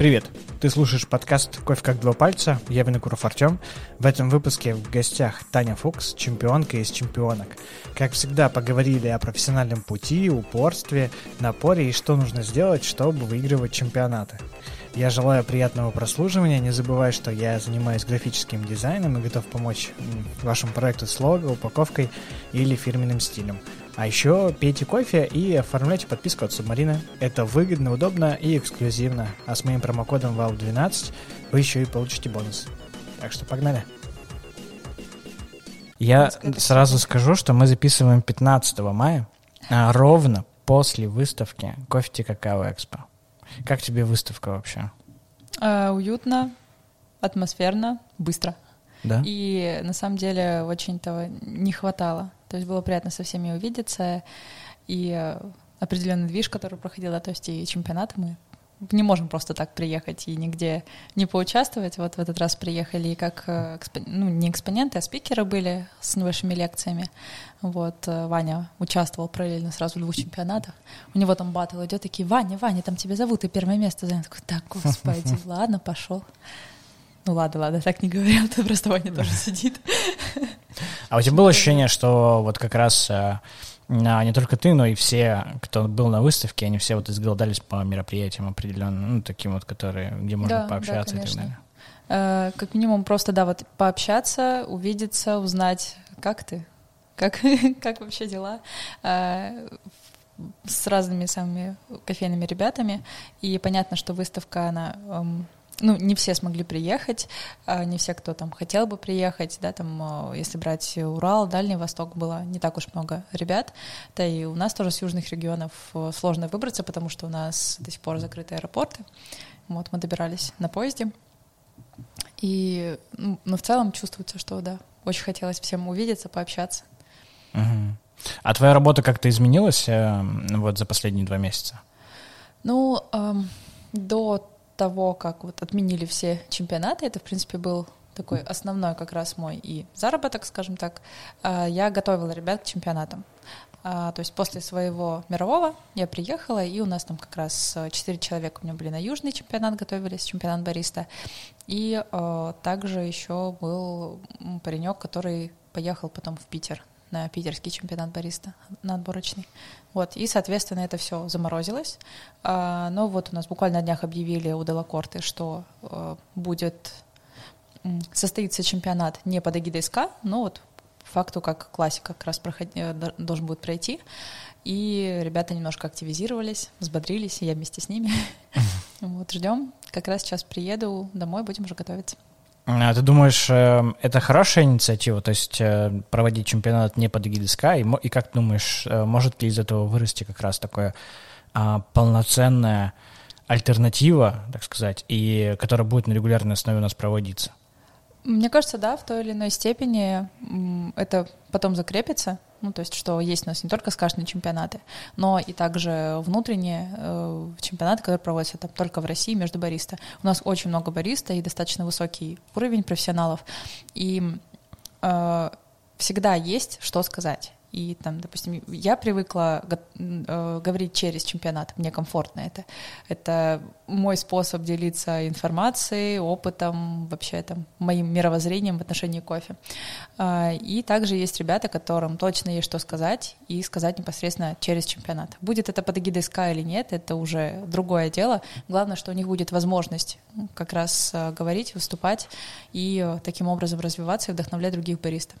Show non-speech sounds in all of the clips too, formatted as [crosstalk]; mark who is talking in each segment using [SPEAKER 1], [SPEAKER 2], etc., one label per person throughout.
[SPEAKER 1] Привет! Ты слушаешь подкаст «Кофе как два пальца». Я Винокуров Артем. В этом выпуске в гостях Таня Фукс, чемпионка из чемпионок. Как всегда, поговорили о профессиональном пути, упорстве, напоре и что нужно сделать, чтобы выигрывать чемпионаты. Я желаю приятного прослушивания. Не забывай, что я занимаюсь графическим дизайном и готов помочь вашему проекту с лого, упаковкой или фирменным стилем. А еще пейте кофе и оформляйте подписку от Субмарины. Это выгодно, удобно и эксклюзивно. А с моим промокодом VAL12 вы еще и получите бонус. Так что погнали. Я сразу скажу, что мы записываем 15 мая, а ровно после выставки Кофе Какао Экспо. Как тебе выставка вообще?
[SPEAKER 2] А, уютно, атмосферно, быстро.
[SPEAKER 1] Да?
[SPEAKER 2] И на самом деле очень этого не хватало. То есть было приятно со всеми увидеться, и э, определенный движ, который проходил, да, то есть и чемпионат мы не можем просто так приехать и нигде не поучаствовать. Вот в этот раз приехали и как, э, ну, не экспоненты, а спикеры были с небольшими лекциями. Вот э, Ваня участвовал параллельно сразу в двух чемпионатах. У него там батл идет, такие, Ваня, Ваня, там тебя зовут, и первое место занял. Такой, так, господи, [laughs] ладно, пошел. Ну ладно, ладно, так не говорил, ты [laughs] просто Ваня тоже сидит.
[SPEAKER 1] А у тебя было ощущение, что вот как раз э, не только ты, но и все, кто был на выставке, они все вот изголодались по мероприятиям определенным, ну, таким вот, которые, где можно
[SPEAKER 2] да,
[SPEAKER 1] пообщаться
[SPEAKER 2] да,
[SPEAKER 1] и так далее.
[SPEAKER 2] Э, как минимум просто, да, вот пообщаться, увидеться, узнать, как ты, как, [laughs] как вообще дела, э, с разными самыми кофейными ребятами. И понятно, что выставка, она эм, ну, не все смогли приехать, а, не все, кто там хотел бы приехать, да, там, а, если брать Урал, Дальний Восток, было не так уж много ребят, да и у нас тоже с южных регионов э, сложно выбраться, потому что у нас до сих пор закрыты аэропорты, вот, мы добирались на поезде, и, ну, но в целом чувствуется, что, да, очень хотелось всем увидеться, пообщаться.
[SPEAKER 1] Угу. А твоя работа как-то изменилась э, вот за последние два месяца?
[SPEAKER 2] Ну, эм, до того, как вот отменили все чемпионаты, это, в принципе, был такой основной как раз мой и заработок, скажем так, а, я готовила ребят к чемпионатам. А, то есть после своего мирового я приехала, и у нас там как раз четыре человека у меня были на южный чемпионат, готовились, чемпионат бариста. И а, также еще был паренек, который поехал потом в Питер на питерский чемпионат бариста, на отборочный. Вот, и, соответственно, это все заморозилось. А, но вот у нас буквально на днях объявили у Делакорты, что а, будет состоится чемпионат не под эгидой СК, но вот факту как классика как раз проход... Э, должен будет пройти. И ребята немножко активизировались, взбодрились, и я вместе с ними. [laughs] Вот, ждем. Как раз сейчас приеду домой, будем уже готовиться.
[SPEAKER 1] А ты думаешь, э, это хорошая инициатива, то есть э, проводить чемпионат не под эгидой СКА, и, и как думаешь, э, может ли из этого вырасти как раз такое а, полноценная альтернатива, так сказать, и которая будет на регулярной основе у нас проводиться?
[SPEAKER 2] Мне кажется, да, в той или иной степени это потом закрепится. Ну, то есть, что есть у нас не только скашные чемпионаты, но и также внутренние э, чемпионаты, которые проводятся там только в России между бариста. У нас очень много бариста и достаточно высокий уровень профессионалов. И э, всегда есть что сказать. И там, допустим, я привыкла э, говорить через чемпионат, мне комфортно это. Это мой способ делиться информацией, опытом, вообще там, моим мировоззрением в отношении кофе. Э, и также есть ребята, которым точно есть что сказать, и сказать непосредственно через чемпионат. Будет это под эгидой СКА или нет, это уже другое дело. Главное, что у них будет возможность как раз э, говорить, выступать и э, таким образом развиваться и вдохновлять других баристов.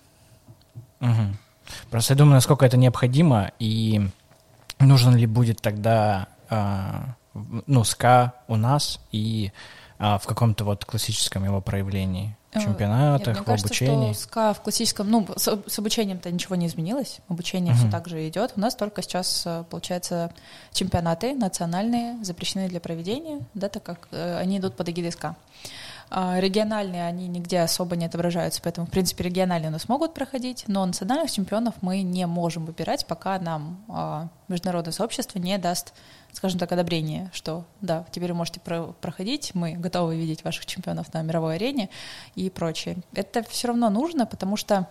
[SPEAKER 1] Угу. Просто я думаю, насколько это необходимо, и нужен ли будет тогда э, ну, ска у нас и э, в каком-то вот классическом его проявлении. В э, чемпионатах, Нет,
[SPEAKER 2] в кажется,
[SPEAKER 1] обучении.
[SPEAKER 2] Что ска в классическом, ну, с, с обучением-то ничего не изменилось, обучение uh-huh. все так же идет. У нас только сейчас, э, получается, чемпионаты национальные запрещены для проведения, да, так как э, они идут под эгидой ска. А, региональные, они нигде особо не отображаются, поэтому, в принципе, региональные у нас могут проходить, но национальных чемпионов мы не можем выбирать, пока нам а, международное сообщество не даст скажем так, одобрение, что да, теперь вы можете про проходить, мы готовы видеть ваших чемпионов на мировой арене и прочее. Это все равно нужно, потому что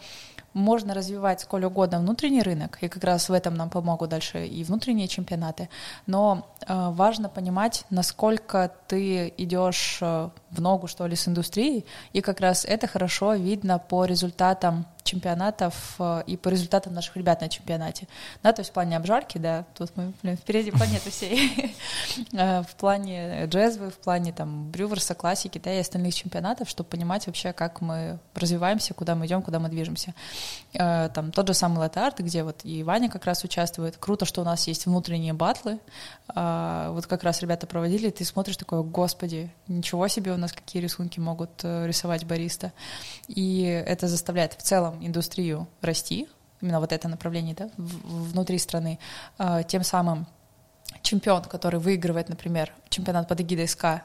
[SPEAKER 2] можно развивать сколь угодно внутренний рынок, и как раз в этом нам помогут дальше и внутренние чемпионаты, но э, важно понимать, насколько ты идешь э, в ногу, что ли, с индустрией, и как раз это хорошо видно по результатам чемпионатов э, и по результатам наших ребят на чемпионате. Да, то есть в плане обжарки, да, тут мы, блин, впереди планеты всей. [laughs] Э, в плане джезвы, в плане там брюверса, классики, да, и остальных чемпионатов, чтобы понимать вообще, как мы развиваемся, куда мы идем, куда мы движемся. Э, там тот же самый латарт, где вот и Ваня как раз участвует. Круто, что у нас есть внутренние батлы. Вот как раз ребята проводили, ты смотришь такое, господи, ничего себе у нас какие рисунки могут рисовать бариста. И это заставляет в целом индустрию расти, именно вот это направление да, внутри страны, а, тем самым чемпион, который выигрывает, например, чемпионат под эгидой СК,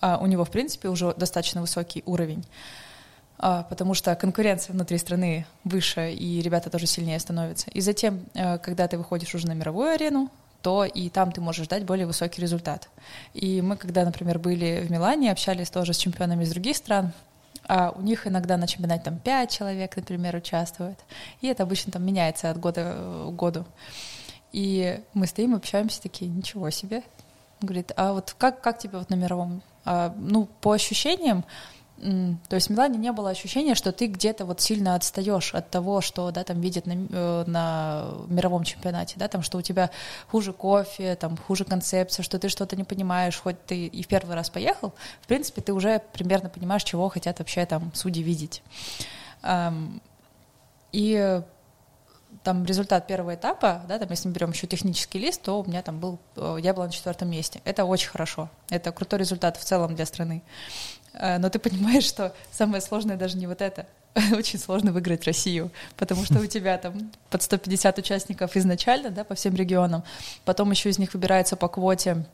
[SPEAKER 2] а, у него, в принципе, уже достаточно высокий уровень, а, потому что конкуренция внутри страны выше, и ребята тоже сильнее становятся. И затем, когда ты выходишь уже на мировую арену, то и там ты можешь дать более высокий результат. И мы, когда, например, были в Милане, общались тоже с чемпионами из других стран, а у них иногда на чемпионате там 5 человек, например, участвует. И это обычно там меняется от года к году. И мы стоим, общаемся, такие, ничего себе. говорит, а вот как, как тебе вот на мировом? А, ну, по ощущениям, то есть в Милане не было ощущения, что ты где-то вот сильно отстаешь от того, что да, там видят на, э, на мировом чемпионате, да, там, что у тебя хуже кофе, там, хуже концепция, что ты что-то не понимаешь, хоть ты и в первый раз поехал, в принципе, ты уже примерно понимаешь, чего хотят вообще там судьи видеть. И там результат первого этапа, да, там, если мы берем еще технический лист, то у меня там был, э, я была на четвертом месте. Это очень хорошо. Это крутой результат в целом для страны. Э, но ты понимаешь, что самое сложное даже не вот это. [laughs] Очень сложно выиграть Россию, потому что у [laughs] тебя там под 150 участников изначально, да, по всем регионам. Потом еще из них выбирается по квоте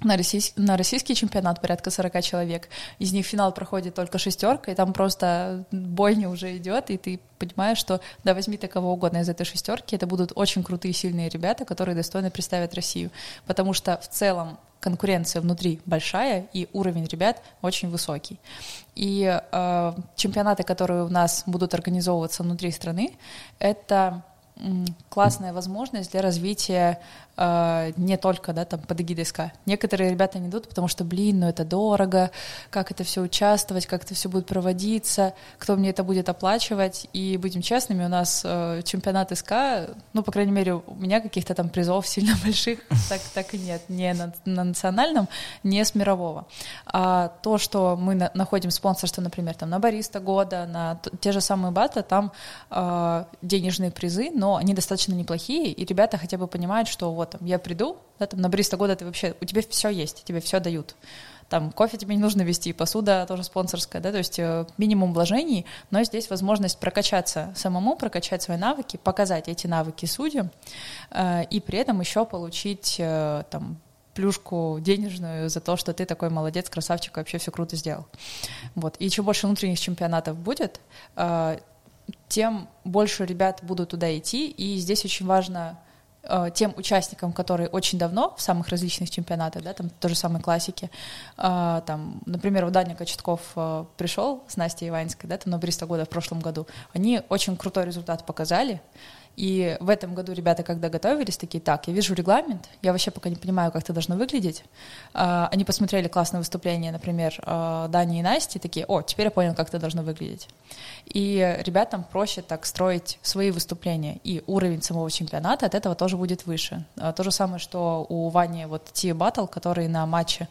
[SPEAKER 2] на, российский, на российский чемпионат порядка 40 человек. Из них финал проходит только шестерка, и там просто бойня уже идет, и ты понимаешь, что да, возьми ты кого угодно из этой шестерки, это будут очень крутые, сильные ребята, которые достойно представят Россию. Потому что в целом конкуренция внутри большая, и уровень ребят очень высокий. И э, чемпионаты, которые у нас будут организовываться внутри страны, это классная возможность для развития э, не только да, там, под эгидой СК. Некоторые ребята не идут, потому что, блин, ну это дорого, как это все участвовать, как это все будет проводиться, кто мне это будет оплачивать. И будем честными, у нас э, чемпионат СК, ну, по крайней мере, у меня каких-то там призов [laughs] сильно больших так, так и нет, не на, на национальном, не с мирового. А то, что мы на, находим спонсорство, например, там, на Бариста года, на те же самые баты, там э, денежные призы, но они достаточно неплохие, и ребята хотя бы понимают, что вот там, я приду, да, там, на бариста года ты вообще, у тебя все есть, тебе все дают. Там кофе тебе не нужно вести, посуда тоже спонсорская, да, то есть э, минимум вложений, но здесь возможность прокачаться самому, прокачать свои навыки, показать эти навыки судьям, э, и при этом еще получить э, там плюшку денежную за то, что ты такой молодец, красавчик, вообще все круто сделал. Вот. И чем больше внутренних чемпионатов будет, тем больше ребят будут туда идти, и здесь очень важно Э, тем участникам, которые очень давно в самых различных чемпионатах, да, там то же самое классики, э, там, например, у Даня Кочетков э, пришел с Настей Иванской, да, там на 300 года в прошлом году, они очень крутой результат показали, и в этом году ребята, когда готовились, такие, так, я вижу регламент, я вообще пока не понимаю, как это должно выглядеть. А, они посмотрели классное выступление, например, а, Дани и Насти, такие, о, теперь я понял, как это должно выглядеть. И ребятам проще так строить свои выступления, и уровень самого чемпионата от этого тоже будет выше. А, то же самое, что у Вани вот Ти Батл, который на матче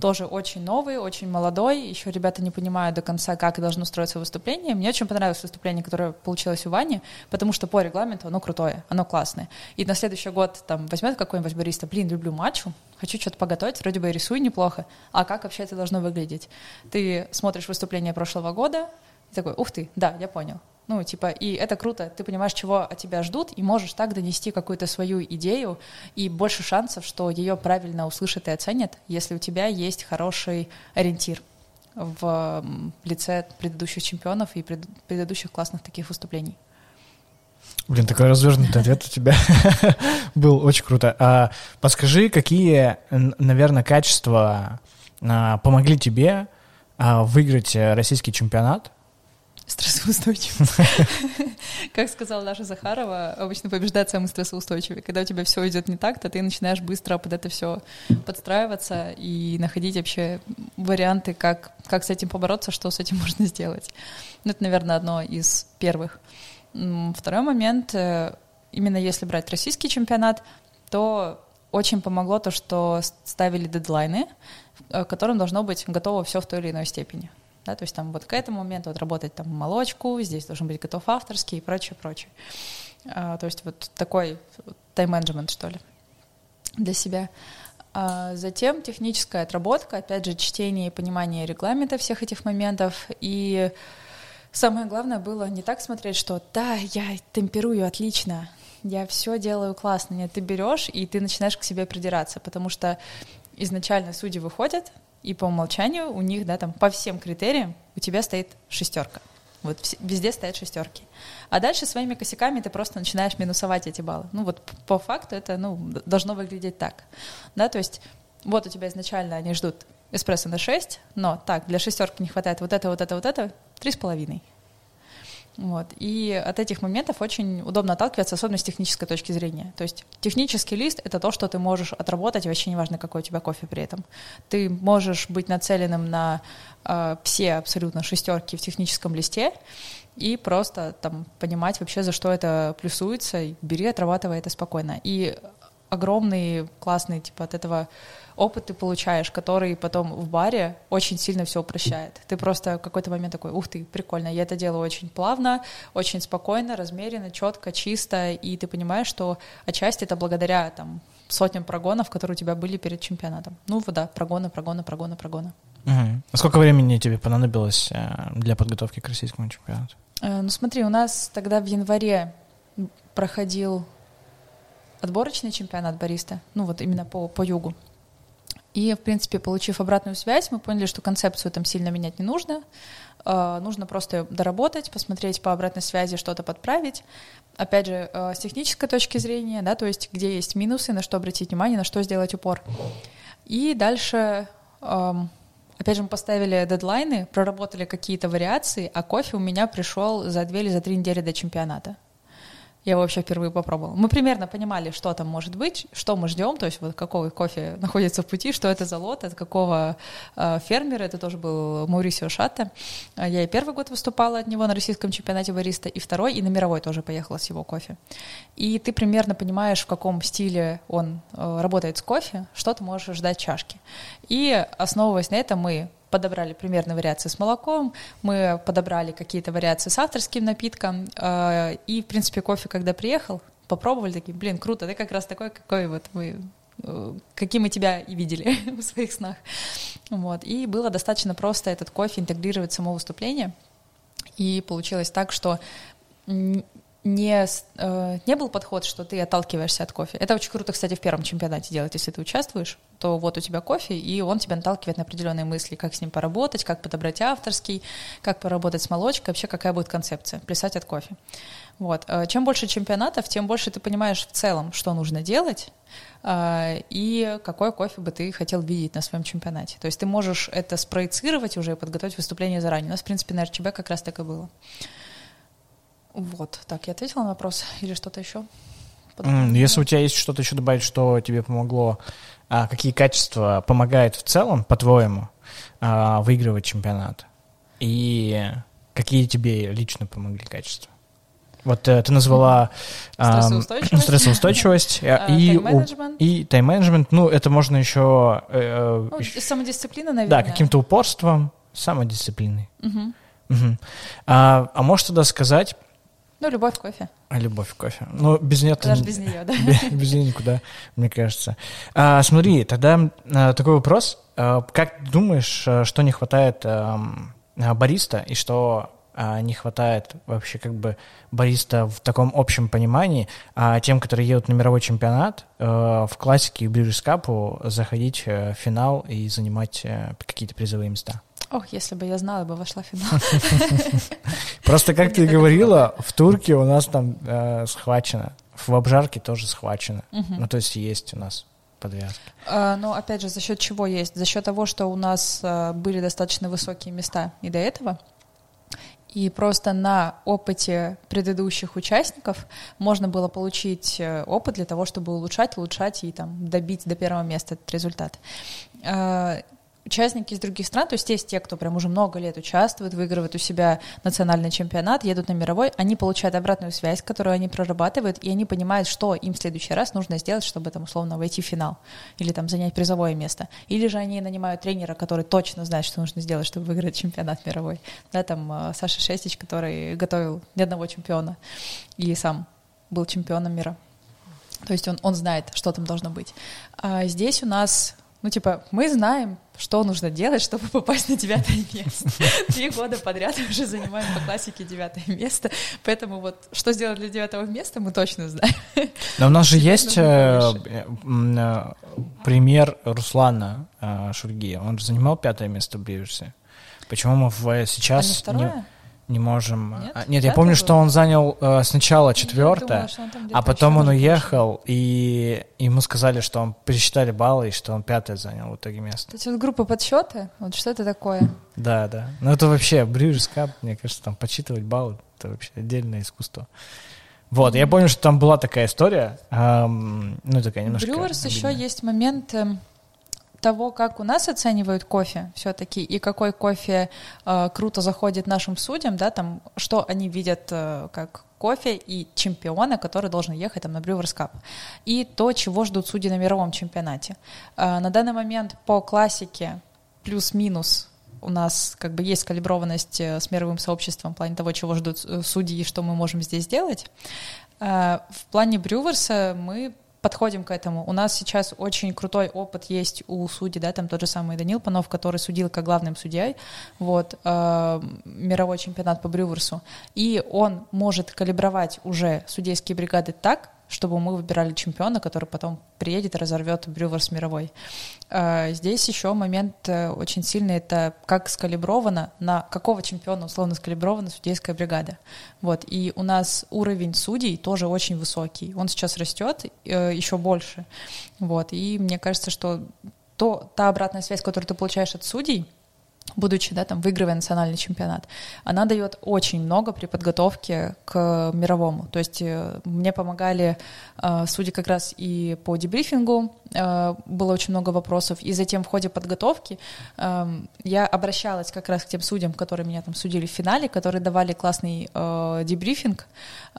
[SPEAKER 2] тоже очень новый, очень молодой, еще ребята не понимают до конца, как должно строиться выступление. Мне очень понравилось выступление, которое получилось у Вани, потому что по регламенту оно крутое, оно классное. И на следующий год там возьмет какой-нибудь бариста, блин, люблю матчу, хочу что-то поготовить, вроде бы и рисую неплохо, а как вообще это должно выглядеть? Ты смотришь выступление прошлого года, и такой, ух ты, да, я понял. Ну, типа, и это круто, ты понимаешь, чего от тебя ждут, и можешь так донести какую-то свою идею, и больше шансов, что ее правильно услышат и оценят, если у тебя есть хороший ориентир в лице предыдущих чемпионов и предыдущих классных таких выступлений.
[SPEAKER 1] Блин, такой развернутый ответ у тебя [laughs] был очень круто. А, подскажи, какие, наверное, качества а, помогли тебе а, выиграть российский чемпионат?
[SPEAKER 2] Стрессоустойчивость. [laughs] Как сказала Даша Захарова, обычно побеждать самый стрессоустойчивый. Когда у тебя все идет не так, то ты начинаешь быстро под это все подстраиваться и находить вообще варианты, как, как с этим побороться, что с этим [laughs] можно сделать. Ну, это, наверное, одно из первых. Второй момент, э, именно если брать российский чемпионат, то очень помогло то, что ставили дедлайны, э, которым должно быть готово все в той или иной степени. Да, то есть там вот к этому моменту вот работать там молочку, здесь должен быть готов авторский и прочее, прочее. А, то есть вот такой тайм-менеджмент, что ли, для себя. А затем техническая отработка, опять же, чтение и понимание регламента всех этих моментов и Самое главное было не так смотреть, что да, я темперую отлично, я все делаю классно. Нет, ты берешь и ты начинаешь к себе придираться, потому что изначально судьи выходят, и по умолчанию у них, да, там по всем критериям у тебя стоит шестерка. Вот везде стоят шестерки. А дальше своими косяками ты просто начинаешь минусовать эти баллы. Ну вот по факту это ну, должно выглядеть так. Да, то есть вот у тебя изначально они ждут эспрессо на 6, но так, для шестерки не хватает вот это, вот это, вот это, три с половиной. Вот. И от этих моментов очень удобно отталкиваться, особенно с технической точки зрения. То есть технический лист — это то, что ты можешь отработать, вообще неважно, какой у тебя кофе при этом. Ты можешь быть нацеленным на э, все абсолютно шестерки в техническом листе и просто там понимать вообще, за что это плюсуется, и бери, отрабатывай это спокойно. И огромный, классный, типа, от этого опыт ты получаешь, который потом в баре очень сильно все упрощает. Ты просто в какой-то момент такой, ух ты, прикольно, я это делаю очень плавно, очень спокойно, размеренно, четко, чисто, и ты понимаешь, что отчасти это благодаря там сотням прогонов, которые у тебя были перед чемпионатом. Ну, да, прогоны, прогоны, прогоны, прогоны.
[SPEAKER 1] Угу. А сколько времени тебе понадобилось э, для подготовки к российскому чемпионату?
[SPEAKER 2] Э, ну, смотри, у нас тогда в январе проходил отборочный чемпионат бариста, ну вот именно по, по югу. И, в принципе, получив обратную связь, мы поняли, что концепцию там сильно менять не нужно. Э, нужно просто доработать, посмотреть по обратной связи, что-то подправить. Опять же, э, с технической точки зрения, да, то есть где есть минусы, на что обратить внимание, на что сделать упор. И дальше, опять же, мы поставили дедлайны, проработали какие-то вариации, а кофе у меня пришел за две или за три недели до чемпионата я вообще впервые попробовала. Мы примерно понимали, что там может быть, что мы ждем, то есть вот какой кофе находится в пути, что это за лот, от какого э, фермера, это тоже был Маурисио Шатте. А я и первый год выступала от него на российском чемпионате бариста, и второй, и на мировой тоже поехала с его кофе. И ты примерно понимаешь, в каком стиле он э, работает с кофе, что ты можешь ждать чашки. И основываясь на этом, мы подобрали примерно вариации с молоком, мы подобрали какие-то вариации с авторским напитком, э, и, в принципе, кофе, когда приехал, попробовали, такие, блин, круто, ты как раз такой, какой вот мы э, каким мы тебя и видели [laughs] в своих снах. Вот. И было достаточно просто этот кофе интегрировать в само выступление. И получилось так, что не, э, не был подход, что ты отталкиваешься от кофе. Это очень круто, кстати, в первом чемпионате делать, если ты участвуешь, то вот у тебя кофе, и он тебя наталкивает на определенные мысли, как с ним поработать, как подобрать авторский, как поработать с молочкой, вообще какая будет концепция, плясать от кофе. Вот. Э, чем больше чемпионатов, тем больше ты понимаешь в целом, что нужно делать, э, и какой кофе бы ты хотел видеть на своем чемпионате. То есть ты можешь это спроецировать уже и подготовить выступление заранее. У нас, в принципе, на РЧБ как раз так и было. Вот, так, я ответила на вопрос или что-то еще?
[SPEAKER 1] Если у тебя есть что-то еще добавить, что тебе помогло, а, какие качества помогают в целом, по-твоему, а, выигрывать чемпионат? И какие тебе лично помогли качества? Вот э, ты назвала
[SPEAKER 2] стрессоустойчивость,
[SPEAKER 1] стрессоустойчивость [laughs]
[SPEAKER 2] а, и, тайм-менеджмент.
[SPEAKER 1] и тайм-менеджмент. Ну, это можно еще...
[SPEAKER 2] Э, ну, самодисциплина, наверное.
[SPEAKER 1] Да, каким-то упорством, самодисциплиной.
[SPEAKER 2] Угу.
[SPEAKER 1] Угу. А, а можешь тогда сказать,
[SPEAKER 2] ну, любовь к кофе.
[SPEAKER 1] А любовь к кофе. Ну, без нее...
[SPEAKER 2] Даже без нее, да.
[SPEAKER 1] Без, нее никуда, мне кажется. А, смотри, тогда а, такой вопрос. А, как думаешь, а, что не хватает а, а, бариста и что а, не хватает вообще как бы бариста в таком общем понимании, а тем, которые едут на мировой чемпионат, а, в классике и British Cup заходить в финал и занимать какие-то призовые места?
[SPEAKER 2] Ох, если бы я знала, бы вошла в финал. [laughs]
[SPEAKER 1] Просто, как ты говорила, в Турке у нас там э, схвачено. В обжарке тоже схвачено. Ну, то есть есть у нас подвязки.
[SPEAKER 2] А, но опять же, за счет чего есть? За счет того, что у нас а, были достаточно высокие места и до этого. И просто на опыте предыдущих участников можно было получить э, опыт для того, чтобы улучшать, улучшать и там, добить до первого места этот результат. А, участники из других стран, то есть есть те, кто прям уже много лет участвует, выигрывает у себя национальный чемпионат, едут на мировой, они получают обратную связь, которую они прорабатывают, и они понимают, что им в следующий раз нужно сделать, чтобы там условно войти в финал или там занять призовое место. Или же они нанимают тренера, который точно знает, что нужно сделать, чтобы выиграть чемпионат мировой. Да, там э, Саша Шестич, который готовил ни одного чемпиона и сам был чемпионом мира. То есть он, он знает, что там должно быть. А здесь у нас ну, типа, мы знаем, что нужно делать, чтобы [laughs] попасть на девятое место. [laughs] Три года подряд мы уже занимаем по классике девятое место, поэтому вот что сделать для девятого места, мы точно знаем.
[SPEAKER 1] Но у нас же есть э, э, пример Руслана э, Шульги. Он же занимал пятое место в Бриверсе. Почему мы в, сейчас... А не
[SPEAKER 2] второе?
[SPEAKER 1] Не можем. Нет, а, нет я помню, что он занял э, сначала четвертое, а потом он уехал, и ему сказали, что он пересчитали баллы, и что он пятое занял в итоге место.
[SPEAKER 2] Это вот группа подсчета, вот что это такое?
[SPEAKER 1] Да, да. Ну это вообще Брюжес Кап, мне кажется, там подсчитывать баллы, это вообще отдельное искусство. Вот, я помню, что там была такая история, эм, ну такая немножко...
[SPEAKER 2] Брюерс еще есть момент, эм, того, как у нас оценивают кофе все-таки и какой кофе э, круто заходит нашим судьям, да, там, что они видят э, как кофе и чемпиона, который должен ехать там на Brewers Cup, и то, чего ждут судьи на мировом чемпионате. Э, на данный момент по классике плюс-минус у нас как бы есть калиброванность э, с мировым сообществом в плане того, чего ждут э, судьи и что мы можем здесь сделать. Э, в плане Брюверса мы подходим к этому. У нас сейчас очень крутой опыт есть у судей, да, там тот же самый Данил Панов, который судил как главным судьей, вот, э, мировой чемпионат по Брюверсу, и он может калибровать уже судейские бригады так, чтобы мы выбирали чемпиона, который потом приедет и разорвет Брюверс мировой. А, здесь еще момент э, очень сильный, это как скалибровано, на какого чемпиона условно скалибрована судейская бригада. Вот. И у нас уровень судей тоже очень высокий. Он сейчас растет э, еще больше. Вот. И мне кажется, что то, та обратная связь, которую ты получаешь от судей, будучи, да, там, выигрывая национальный чемпионат, она дает очень много при подготовке к мировому. То есть э, мне помогали э, судьи как раз и по дебрифингу, было очень много вопросов, и затем в ходе подготовки э, я обращалась как раз к тем судьям, которые меня там судили в финале, которые давали классный э, дебрифинг,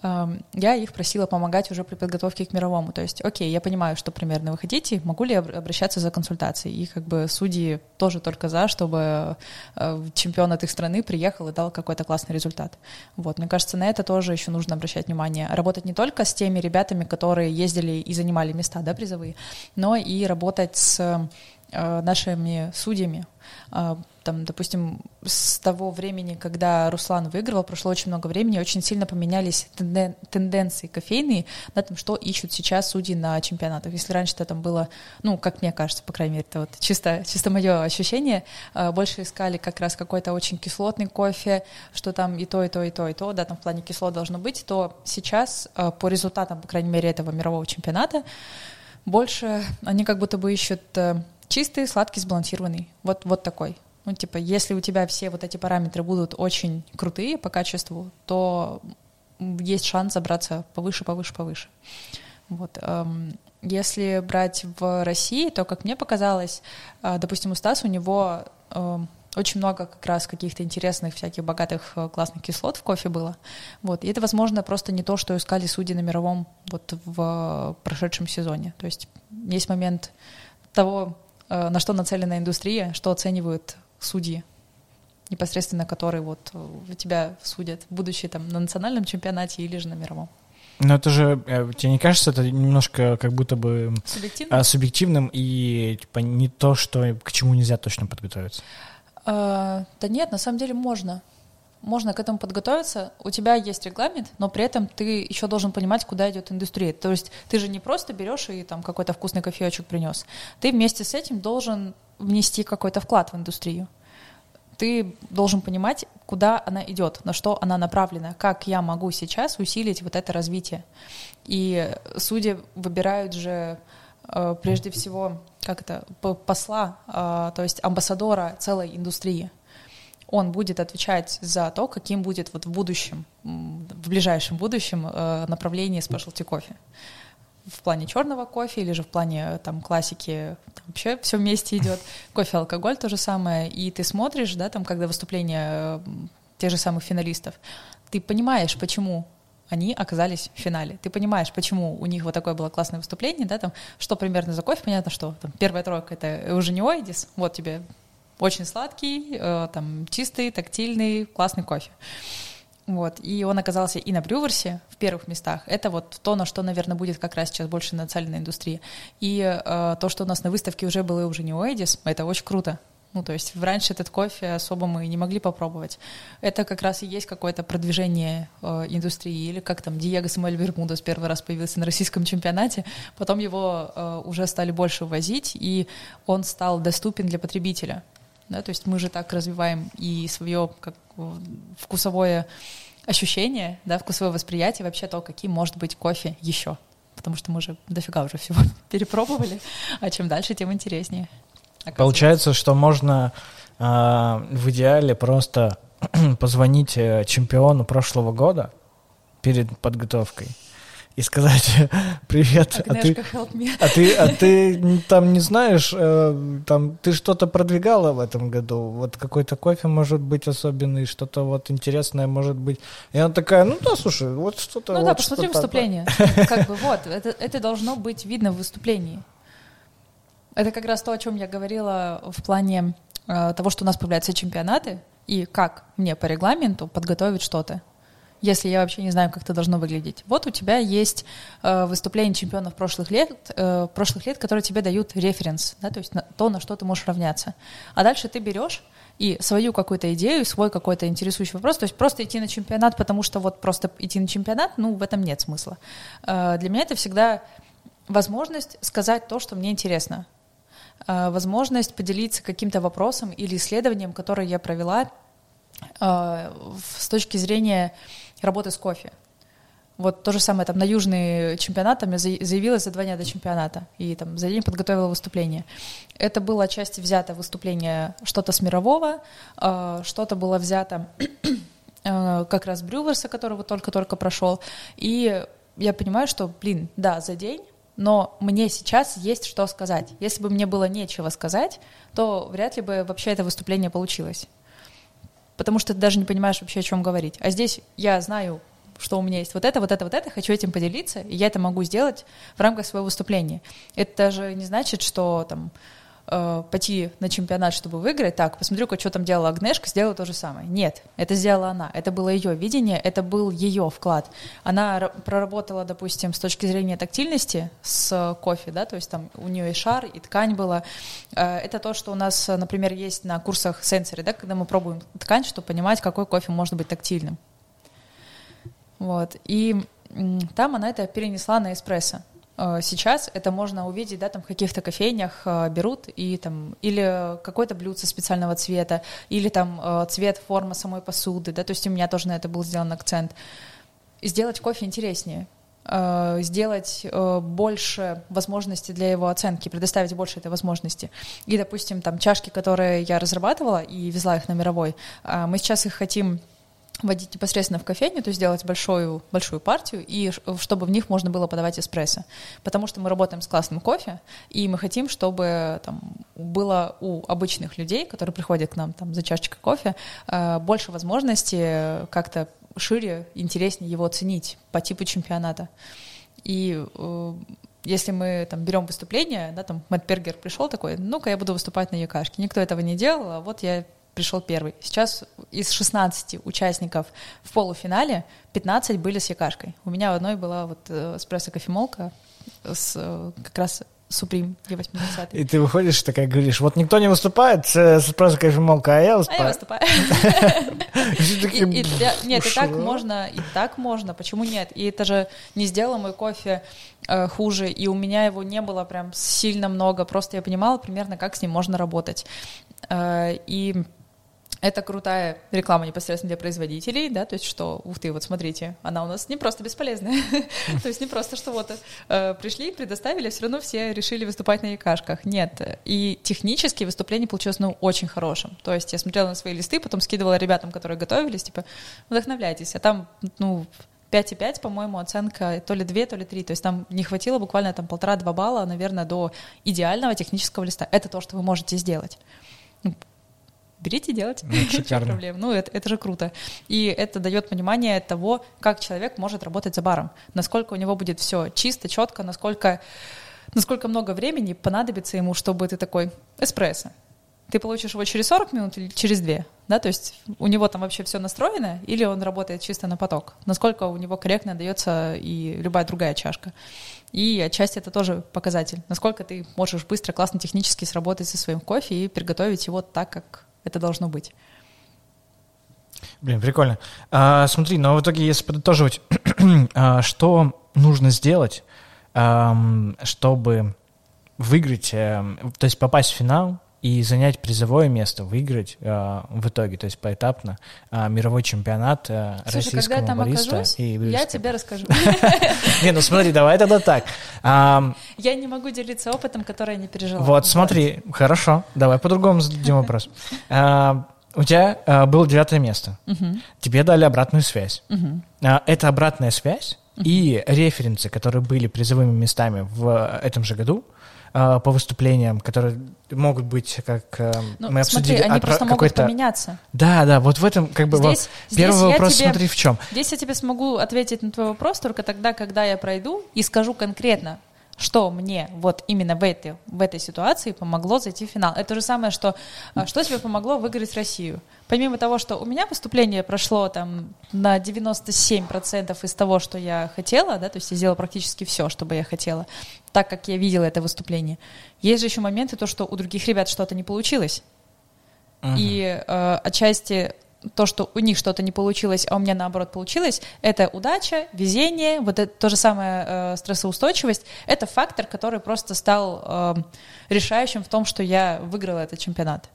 [SPEAKER 2] э, я их просила помогать уже при подготовке к мировому. То есть, окей, я понимаю, что примерно вы хотите, могу ли я обращаться за консультацией? И как бы судьи тоже только за, чтобы Э, чемпион от их страны приехал и дал какой-то классный результат. Вот, мне кажется, на это тоже еще нужно обращать внимание. Работать не только с теми ребятами, которые ездили и занимали места, да, призовые, но и работать с э, нашими судьями, а, там, допустим, с того времени, когда Руслан выигрывал, прошло очень много времени, очень сильно поменялись тенден- тенденции кофейные, да, там, что ищут сейчас судьи на чемпионатах. Если раньше это там было, ну, как мне кажется, по крайней мере, это вот чисто, чисто мое ощущение, а, больше искали как раз какой-то очень кислотный кофе, что там и то, и то, и то, и то, да, там в плане кислот должно быть, то сейчас а, по результатам, по крайней мере, этого мирового чемпионата, больше они как будто бы ищут э, чистый, сладкий, сбалансированный. Вот, вот такой. Ну, типа, если у тебя все вот эти параметры будут очень крутые по качеству, то есть шанс забраться повыше, повыше, повыше. Вот. Эм, если брать в России, то, как мне показалось, э, допустим, у Стаса у него эм, очень много как раз каких-то интересных, всяких богатых, э, классных кислот в кофе было. Вот. И это, возможно, просто не то, что искали судьи на мировом вот в прошедшем сезоне. То есть есть момент того, Э, на что нацелена индустрия, что оценивают судьи, непосредственно которые вот э, тебя судят, будучи там на национальном чемпионате или же на мировом.
[SPEAKER 1] Но это же, э, тебе не кажется, это немножко как будто бы
[SPEAKER 2] субъективным,
[SPEAKER 1] а, субъективным и типа не то, что к чему нельзя точно подготовиться?
[SPEAKER 2] А, да нет, на самом деле можно можно к этому подготовиться. У тебя есть регламент, но при этом ты еще должен понимать, куда идет индустрия. То есть ты же не просто берешь и там какой-то вкусный кофеечек принес. Ты вместе с этим должен внести какой-то вклад в индустрию. ты должен понимать, куда она идет, на что она направлена, как я могу сейчас усилить вот это развитие. И судьи выбирают же прежде всего, как это, посла, э, то есть амбассадора целой индустрии. Он будет отвечать за то, каким будет вот в будущем, в ближайшем будущем э, направление спешлти кофе в плане черного кофе или же в плане там классики там вообще все вместе идет. [laughs] Кофе, алкоголь то же самое. И ты смотришь, да, там, когда выступление тех же самых финалистов, ты понимаешь, почему они оказались в финале. Ты понимаешь, почему у них вот такое было классное выступление, да, там, что примерно за кофе, понятно, что там первая тройка — это уже не Оидис, вот тебе очень сладкий, э, там, чистый, тактильный, классный кофе. Вот. И он оказался и на Брюверсе в первых местах. Это вот то, на что, наверное, будет как раз сейчас больше нацелена индустрия. И э, то, что у нас на выставке уже было уже не Оэдис, это очень круто. Ну, то есть раньше этот кофе особо мы не могли попробовать. Это как раз и есть какое-то продвижение э, индустрии. Или как там Диего Самуэль Бермудес первый раз появился на российском чемпионате, потом его э, уже стали больше возить, и он стал доступен для потребителя да, то есть мы же так развиваем и свое как вкусовое ощущение, да, вкусовое восприятие, вообще то, каким может быть кофе еще, потому что мы же дофига уже всего [laughs] перепробовали, а чем дальше, тем интереснее.
[SPEAKER 1] Получается, что можно э, в идеале просто [clears throat] позвонить э, чемпиону прошлого года перед подготовкой и сказать [laughs] привет, а ты, а ты, [laughs] а ты там не знаешь, э, там ты что-то продвигала в этом году, вот какой-то кофе может быть особенный, что-то вот интересное может быть. И она такая, ну да, слушай, вот что-то.
[SPEAKER 2] Ну
[SPEAKER 1] вот
[SPEAKER 2] да, посмотри выступление, как бы вот, это, это должно быть видно в выступлении. Это как раз то, о чем я говорила в плане э, того, что у нас появляются чемпионаты, и как мне по регламенту подготовить что-то если я вообще не знаю, как это должно выглядеть. Вот у тебя есть э, выступления чемпионов прошлых лет, э, прошлых лет, которые тебе дают референс, да, то есть на, то, на что ты можешь равняться. А дальше ты берешь и свою какую-то идею, свой какой-то интересующий вопрос, то есть просто идти на чемпионат, потому что вот просто идти на чемпионат, ну, в этом нет смысла. Э, для меня это всегда возможность сказать то, что мне интересно, возможность поделиться каким-то вопросом или исследованием, которое я провела э, с точки зрения работы с кофе. Вот то же самое, там на южный чемпионат там я заявилась за два дня до чемпионата и там за день подготовила выступление. Это было отчасти взято выступление что-то с мирового, э, что-то было взято [clears throat] э, как раз Брюверса, который вот только-только прошел. И я понимаю, что, блин, да, за день, но мне сейчас есть что сказать. Если бы мне было нечего сказать, то вряд ли бы вообще это выступление получилось потому что ты даже не понимаешь вообще, о чем говорить. А здесь я знаю, что у меня есть вот это, вот это, вот это, хочу этим поделиться, и я это могу сделать в рамках своего выступления. Это даже не значит, что там э, пойти на чемпионат, чтобы выиграть, так, посмотрю-ка, что там делала Агнешка, сделаю то же самое. Нет, это сделала она, это было ее видение, это был ее вклад. Она проработала, допустим, с точки зрения тактильности с кофе, да, то есть там у нее и шар, и ткань была. Э, это то, что у нас, например, есть на курсах сенсоры, да, когда мы пробуем ткань, чтобы понимать, какой кофе может быть тактильным. Вот, и там она это перенесла на эспрессо. Э, сейчас это можно увидеть, да, там в каких-то кофейнях э, берут и там или какое-то блюдце специального цвета, или там э, цвет, форма самой посуды, да, то есть у меня тоже на это был сделан акцент. Сделать кофе интереснее, сделать больше возможностей для его оценки, предоставить больше этой возможности. И, допустим, там чашки, которые я разрабатывала и везла их на мировой, мы сейчас их хотим водить непосредственно в кофейню, то есть сделать большую, большую партию, и чтобы в них можно было подавать эспрессо. Потому что мы работаем с классным кофе, и мы хотим, чтобы там, было у обычных людей, которые приходят к нам там, за чашечкой кофе, э, больше возможности как-то шире, интереснее его оценить по типу чемпионата. И э, если мы там берем выступление, да, там Мэтт Бергер пришел такой, ну-ка я буду выступать на якашке. Никто этого не делал, а вот я пришел первый. Сейчас из 16 участников в полуфинале 15 были с якашкой. У меня в одной была вот э, эспрессо-кофемолка с э, как раз Суприм E80.
[SPEAKER 1] И ты выходишь такая говоришь, вот никто не выступает с эспрессо кофемолка, а я выступаю.
[SPEAKER 2] А я выступаю. [laughs] Нет, и так можно, и так можно, почему нет? И это же не сделало мой кофе э, хуже, и у меня его не было прям сильно много, просто я понимала примерно, как с ним можно работать. И это крутая реклама непосредственно для производителей, да, то есть что, ух ты, вот смотрите, она у нас не просто бесполезная, [laughs] то есть не просто, что вот э, пришли, предоставили, все равно все решили выступать на якашках, нет, и технически выступление получилось, ну, очень хорошим, то есть я смотрела на свои листы, потом скидывала ребятам, которые готовились, типа, вдохновляйтесь, а там, ну, 5,5, по-моему, оценка то ли 2, то ли 3. То есть там не хватило буквально там полтора-два балла, наверное, до идеального технического листа. Это то, что вы можете сделать. Берите делать. Ну, [laughs]
[SPEAKER 1] шикарно.
[SPEAKER 2] проблем. Ну, это, это же круто. И это дает понимание того, как человек может работать за баром, насколько у него будет все чисто, четко, насколько, насколько много времени понадобится ему, чтобы ты такой эспрессо. Ты получишь его через 40 минут или через 2, да, то есть у него там вообще все настроено, или он работает чисто на поток, насколько у него корректно дается и любая другая чашка. И отчасти это тоже показатель, насколько ты можешь быстро, классно, технически сработать со своим кофе и приготовить его так, как это должно быть.
[SPEAKER 1] Блин, прикольно. А, смотри, но в итоге, если подытоживать, [clears throat] а, что нужно сделать, чтобы выиграть, а, то есть попасть в финал и занять призовое место, выиграть а, в итоге, то есть поэтапно, а, мировой чемпионат а,
[SPEAKER 2] Слушай,
[SPEAKER 1] российского
[SPEAKER 2] когда я там окажусь,
[SPEAKER 1] и
[SPEAKER 2] я тебе расскажу. [laughs]
[SPEAKER 1] Не, ну смотри, давай тогда так.
[SPEAKER 2] Я не могу делиться опытом, который я не пережила.
[SPEAKER 1] Вот, смотри, хорошо, давай по-другому зададим [laughs] вопрос. А, У тебя а, было девятое место. Тебе дали обратную связь. А, Эта обратная связь и референсы, которые были призовыми местами в этом же году а, по выступлениям, которые могут быть, как а,
[SPEAKER 2] Ну,
[SPEAKER 1] мы
[SPEAKER 2] смотри,
[SPEAKER 1] обсудили,
[SPEAKER 2] они
[SPEAKER 1] отра-
[SPEAKER 2] просто могут поменяться.
[SPEAKER 1] Да, да, вот в этом как бы вот
[SPEAKER 2] Здесь,
[SPEAKER 1] первый
[SPEAKER 2] здесь
[SPEAKER 1] вопрос,
[SPEAKER 2] тебе-
[SPEAKER 1] смотри, в чем.
[SPEAKER 2] Здесь я тебе смогу ответить на твой вопрос только тогда, когда я пройду и скажу конкретно, что мне вот именно в этой, в этой ситуации помогло зайти в финал. Это то же самое, что, а, что тебе помогло выиграть Россию. Помимо того, что у меня выступление прошло там на 97% из того, что я хотела, да, то есть я сделала практически все, что бы я хотела, так как я видела это выступление. Есть же еще моменты, то, что у других ребят что-то не получилось. И э, отчасти то, что у них что-то не получилось, а у меня наоборот получилось, это удача, везение, вот это то же самое э, стрессоустойчивость. Это фактор, который просто стал э, решающим в том, что я выиграла этот чемпионат.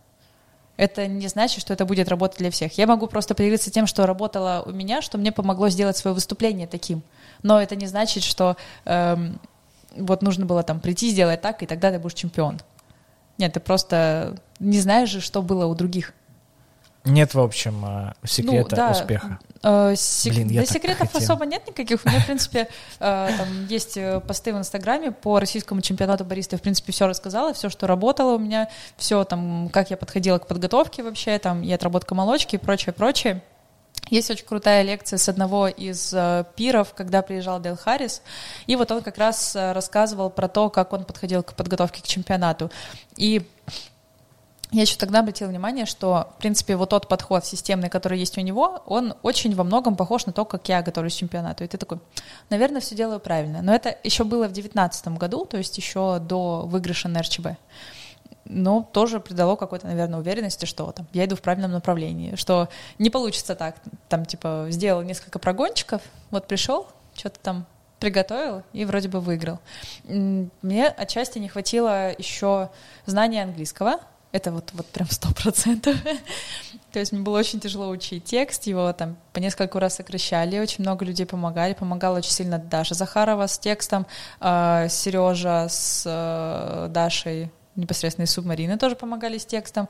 [SPEAKER 2] Это не значит, что это будет работать для всех. Я могу просто поделиться тем, что работало у меня, что мне помогло сделать свое выступление таким. Но это не значит, что эм, вот нужно было там прийти, сделать так, и тогда ты будешь чемпион. Нет, ты просто не знаешь же, что было у других.
[SPEAKER 1] Нет, в общем, а, секрета
[SPEAKER 2] Ну, да.
[SPEAKER 1] успеха.
[SPEAKER 2] Э, сек-
[SPEAKER 1] Блин, я
[SPEAKER 2] да секретов
[SPEAKER 1] хотел.
[SPEAKER 2] особо нет никаких. У меня, в принципе, э, там есть э, посты в Инстаграме по российскому чемпионату бариста. Я, в принципе, все рассказала, все, что работало у меня, все там, как я подходила к подготовке вообще, там, и отработка молочки и прочее, прочее. Есть очень крутая лекция с одного из э, пиров, когда приезжал Дэл Харрис, и вот он как раз э, рассказывал про то, как он подходил к подготовке к чемпионату. И я еще тогда обратила внимание, что, в принципе, вот тот подход системный, который есть у него, он очень во многом похож на то, как я готовлюсь к чемпионату. И ты такой, наверное, все делаю правильно. Но это еще было в 2019 году, то есть еще до выигрыша на РЧБ. Но тоже придало какой-то, наверное, уверенности, что там, я иду в правильном направлении, что не получится так, там, типа, сделал несколько прогончиков, вот пришел, что-то там приготовил и вроде бы выиграл. Мне отчасти не хватило еще знания английского, это вот, вот прям сто процентов. [laughs] То есть мне было очень тяжело учить текст, его там по несколько раз сокращали, очень много людей помогали, помогала очень сильно Даша Захарова с текстом, Сережа с э, Дашей непосредственно из субмарины тоже помогали с текстом.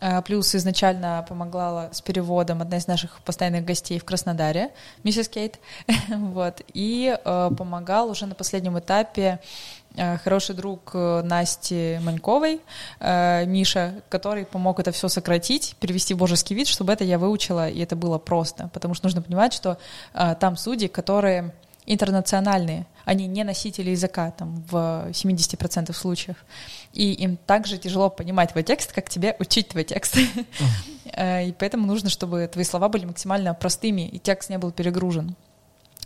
[SPEAKER 2] А, Плюс изначально помогала с переводом одна из наших постоянных гостей в Краснодаре, миссис Кейт. [laughs] вот. И э, помогал уже на последнем этапе э, хороший друг э, Насти Маньковой, Миша, который помог это все сократить, перевести божеский вид, чтобы это я выучила, и это было просто. Потому что нужно понимать, что там судьи, которые интернациональные, они не носители языка там в 70% случаев. И им также тяжело понимать твой текст, как тебе учить твой текст. [laughs] Э, И поэтому нужно, чтобы твои слова были максимально простыми, и текст не был перегружен.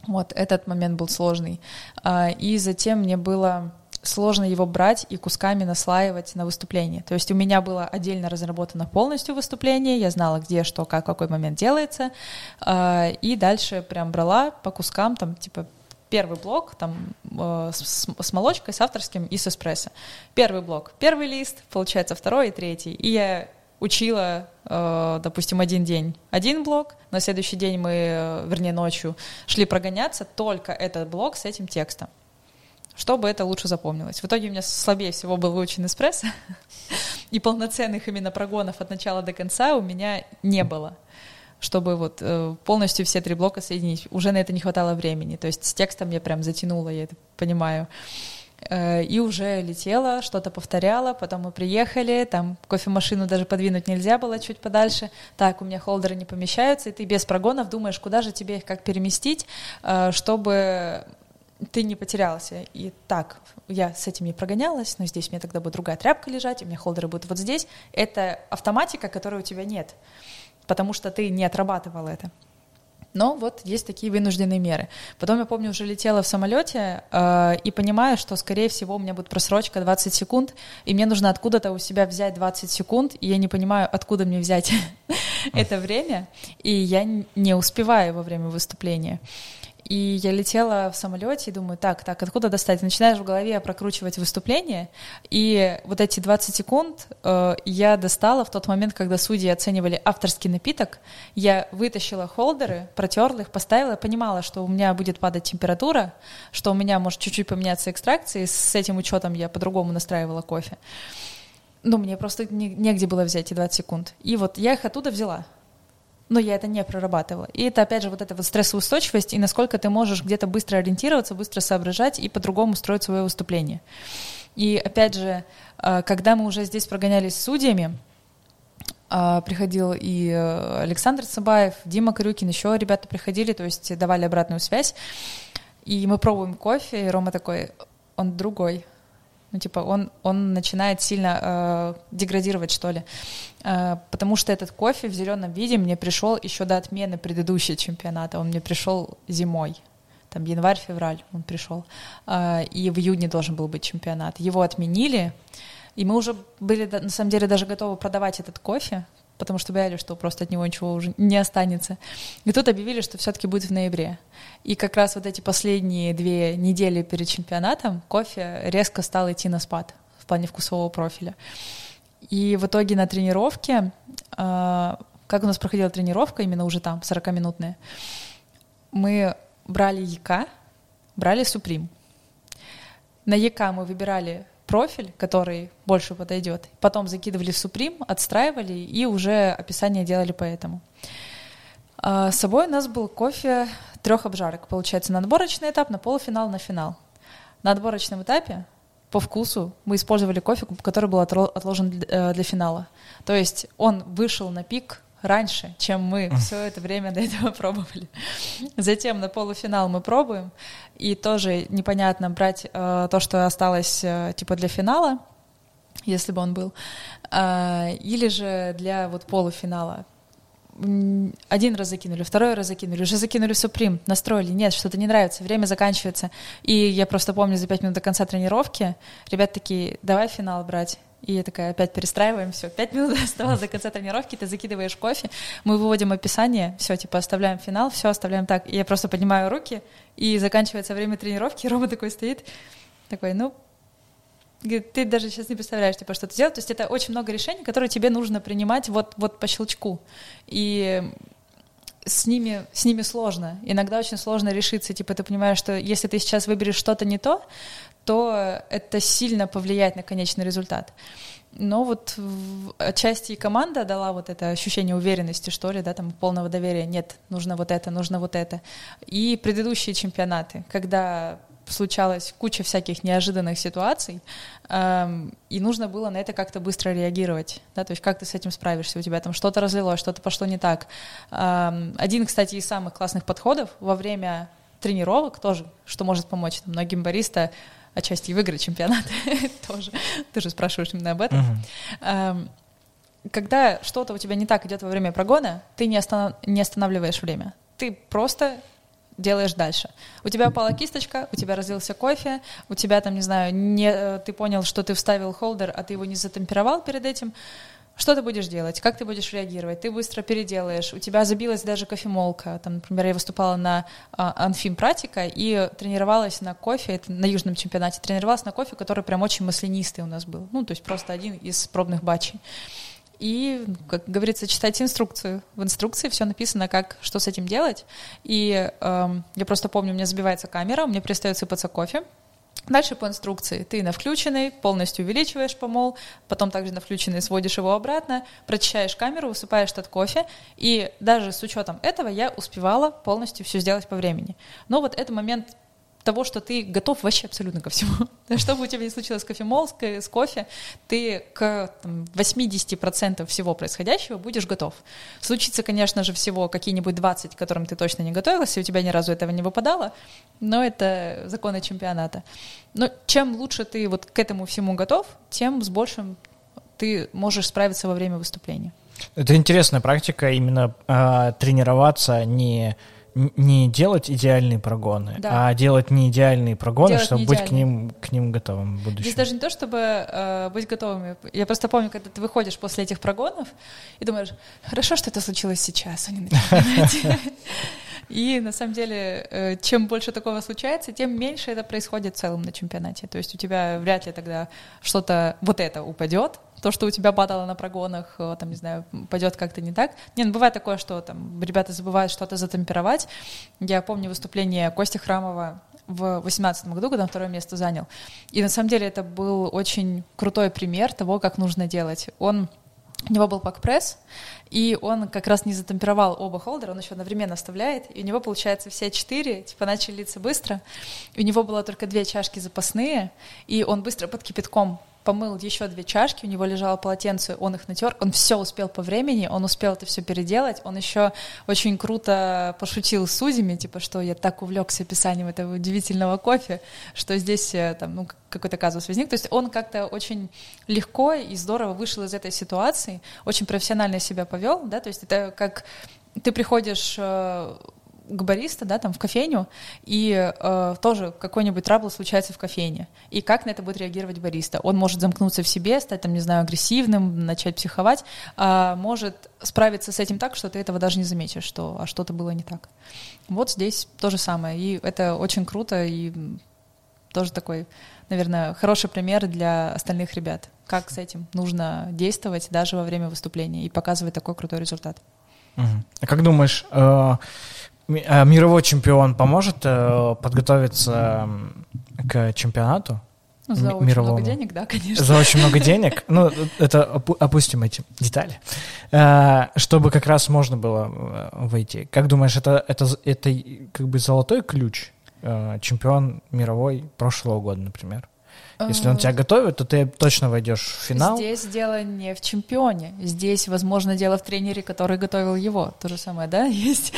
[SPEAKER 2] Вот этот момент был сложный. А, И затем мне было сложно его брать и кусками наслаивать на выступление. То есть у меня было отдельно разработано полностью выступление, я знала, где, что, как, какой момент делается, А, и дальше прям брала по кускам, там, типа, первый блок там э, с, с молочкой, с авторским и с эспрессо. Первый блок, первый лист, получается второй и третий. И я учила, э, допустим, один день один блок, на следующий день мы, э, вернее, ночью шли прогоняться, только этот блок с этим текстом чтобы это лучше запомнилось. В итоге у меня слабее всего был выучен эспрессо, [laughs] и полноценных именно прогонов от начала до конца у меня не было чтобы вот э, полностью все три блока соединить. Уже на это не хватало времени. То есть с текстом я прям затянула, я это понимаю. Э, и уже летела, что-то повторяла, потом мы приехали, там кофемашину даже подвинуть нельзя было чуть подальше. Так, у меня холдеры не помещаются, и ты без прогонов думаешь, куда же тебе их как переместить, э, чтобы ты не потерялся. И так, я с этим не прогонялась, но здесь меня тогда будет другая тряпка лежать, у меня холдеры будут вот здесь. Это автоматика, которой у тебя нет, потому что ты не отрабатывал это. Но вот есть такие вынужденные меры. Потом я помню, уже летела в самолете э, и понимаю, что, скорее всего, у меня будет просрочка 20 секунд, и мне нужно откуда-то у себя взять 20 секунд, и я не понимаю, откуда мне взять [laughs] это время, и я не успеваю во время выступления. И я летела в самолете и думаю, так, так, откуда достать? начинаешь в голове прокручивать выступление, и вот эти 20 секунд э, я достала в тот момент, когда судьи оценивали авторский напиток. Я вытащила холдеры, протерла их, поставила, понимала, что у меня будет падать температура, что у меня может чуть-чуть поменяться экстракция, и с этим учетом я по-другому настраивала кофе. Ну, мне просто не, негде было взять эти 20 секунд. И вот я их оттуда взяла но я это не прорабатывала. И это, опять же, вот эта вот стрессоустойчивость, и насколько ты можешь где-то быстро ориентироваться, быстро соображать и по-другому строить свое выступление. И, опять же, э, когда мы уже здесь прогонялись с судьями, э, приходил и э, Александр Сабаев, Дима Крюкин, еще ребята приходили, то есть давали обратную связь, и мы пробуем кофе, и Рома такой, он другой, ну, типа, он, он начинает сильно э, деградировать, что ли. Э, потому что этот кофе в зеленом виде мне пришел еще до отмены предыдущего чемпионата. Он мне пришел зимой. Там январь-февраль он пришел. Э, и в июне должен был быть чемпионат. Его отменили. И мы уже были, на самом деле, даже готовы продавать этот кофе, потому что боялись, что просто от него ничего уже не останется. И тут объявили, что все-таки будет в ноябре. И как раз вот эти последние две недели перед чемпионатом кофе резко стал идти на спад в плане вкусового профиля. И в итоге на тренировке, а, как у нас проходила тренировка, именно уже там, 40-минутная, мы брали ЯК, брали Суприм. На ЯК мы выбирали профиль, который больше подойдет. Потом закидывали в Supreme, отстраивали и уже описание делали по этому. А с собой у нас был кофе трех обжарок. Получается, на отборочный этап, на полуфинал, на финал. На отборочном этапе по вкусу мы использовали кофе, который был отложен э, для финала. То есть он вышел на пик раньше, чем мы все это время до этого пробовали. Затем на полуфинал мы пробуем, и тоже непонятно брать э, то, что осталось э, типа для финала, если бы он был, э, или же для вот полуфинала. Один раз закинули, второй раз закинули, уже закинули Суприм, настроили, нет, что-то не нравится, время заканчивается. И я просто помню за пять минут до конца тренировки, ребят такие, давай финал брать. И я такая, опять перестраиваем, все, пять минут [laughs] осталось до конца тренировки, ты закидываешь кофе, мы выводим описание, все, типа, оставляем финал, все оставляем так. И я просто поднимаю руки, и заканчивается время тренировки, [laughs] и Рома такой стоит, такой, ну, ты даже сейчас не представляешь, типа, что ты делаешь. То есть это очень много решений, которые тебе нужно принимать вот, вот по щелчку. И с ними, с ними сложно. Иногда очень сложно решиться. Типа, ты понимаешь, что если ты сейчас выберешь что-то не то, то это сильно повлияет на конечный результат. Но вот отчасти и команда дала вот это ощущение уверенности, что ли, да, там полного доверия. Нет, нужно вот это, нужно вот это. И предыдущие чемпионаты, когда случалась куча всяких неожиданных ситуаций, эм, и нужно было на это как-то быстро реагировать, да, то есть как ты с этим справишься, у тебя там что-то разлилось, что-то пошло не так. Эм, один, кстати, из самых классных подходов во время тренировок тоже, что может помочь многим бариста отчасти выиграть чемпионат [laughs] тоже. Ты же спрашиваешь именно об этом. Когда что-то у тебя не так идет во время прогона, ты не, останов... не останавливаешь время. Ты просто делаешь дальше. У тебя упала кисточка, у тебя разлился кофе, у тебя там, не знаю, не, э, ты понял, что ты вставил холдер, а ты его не затемперовал перед этим. Что ты будешь делать? Как ты будешь реагировать? Ты быстро переделаешь. У тебя забилась даже кофемолка. Там, например, я выступала на а, Анфим Пратика и тренировалась на кофе, это на южном чемпионате, тренировалась на кофе, который прям очень маслянистый у нас был. Ну, то есть просто один из пробных батчей. и, как говорится, читайте инструкцию. В инструкции все написано, как, что с этим делать. И эм, я просто помню, у меня забивается камера, у меня перестает сыпаться кофе, Дальше по инструкции ты на включенный полностью увеличиваешь помол, потом также на включенный сводишь его обратно, прочищаешь камеру, высыпаешь этот кофе, и даже с учетом этого я успевала полностью все сделать по времени. Но вот этот момент того, что ты готов вообще абсолютно ко всему. [laughs] Что бы у тебя ни случилось с кофемол, с кофе, ты к там, 80% всего происходящего будешь готов. Случится, конечно же, всего какие-нибудь 20, к которым ты точно не готовился, и у тебя ни разу этого не выпадало, но это законы чемпионата. Но чем лучше ты вот к этому всему готов, тем с большим ты можешь справиться во время выступления.
[SPEAKER 1] Это интересная практика, именно э, тренироваться не не делать идеальные прогоны, да. а делать не идеальные прогоны, делать чтобы быть к ним, к ним готовым в будущем.
[SPEAKER 2] Здесь даже не то, чтобы э, быть готовыми. Я просто помню, когда ты выходишь после этих прогонов и думаешь, хорошо, что это случилось сейчас, а не [laughs] [laughs] [laughs] И на самом деле, э, чем больше такого случается, тем меньше это происходит в целом на чемпионате. То есть у тебя вряд ли тогда что-то вот это упадет, то, что у тебя падало на прогонах, э, там, не знаю, пойдет как-то не так. Не, ну, бывает такое, что там ребята забывают что-то затемперовать. Я помню выступление Кости Храмова в 2018 году, когда он второе место занял. И на самом деле это был очень крутой пример того, как нужно делать. Он у него был пак-пресс, и он как раз не затемперовал оба холдера, он еще одновременно вставляет, и у него, получается, все четыре, типа, начали литься быстро. И у него было только две чашки запасные, и он быстро под кипятком помыл еще две чашки, у него лежало полотенце, он их натер, он все успел по времени, он успел это все переделать, он еще очень круто пошутил с судьями, типа, что я так увлекся описанием этого удивительного кофе, что здесь э, там, ну, какой-то казус возник. То есть он как-то очень легко и здорово вышел из этой ситуации, очень профессионально себя повел, да, то есть это как ты приходишь э, к бариста, да, там в кофейню, и э, тоже какой-нибудь трабл случается в кофейне. И как на это будет реагировать бариста? Он может замкнуться в себе, стать, там, не знаю, агрессивным, начать психовать, а может справиться с этим так, что ты этого даже не заметишь, что а что-то было не так. Вот здесь то же самое. И это очень круто, и тоже такой, наверное, хороший пример для остальных ребят, как с этим нужно действовать даже во время выступления и показывать такой крутой результат.
[SPEAKER 1] А как думаешь, э, мировой чемпион поможет э, подготовиться к чемпионату?
[SPEAKER 2] Ну, за очень мировому. много денег, да, конечно.
[SPEAKER 1] За очень много денег. Ну, это опустим эти детали. Э, чтобы как раз можно было э, войти. Как думаешь, это, это, это как бы золотой ключ? Чемпион мировой прошлого года, например. Если он тебя готовит, то ты точно войдешь в финал.
[SPEAKER 2] Здесь дело не в чемпионе. Здесь, возможно, дело в тренере, который готовил его. То же самое, да? [laughs] Есть,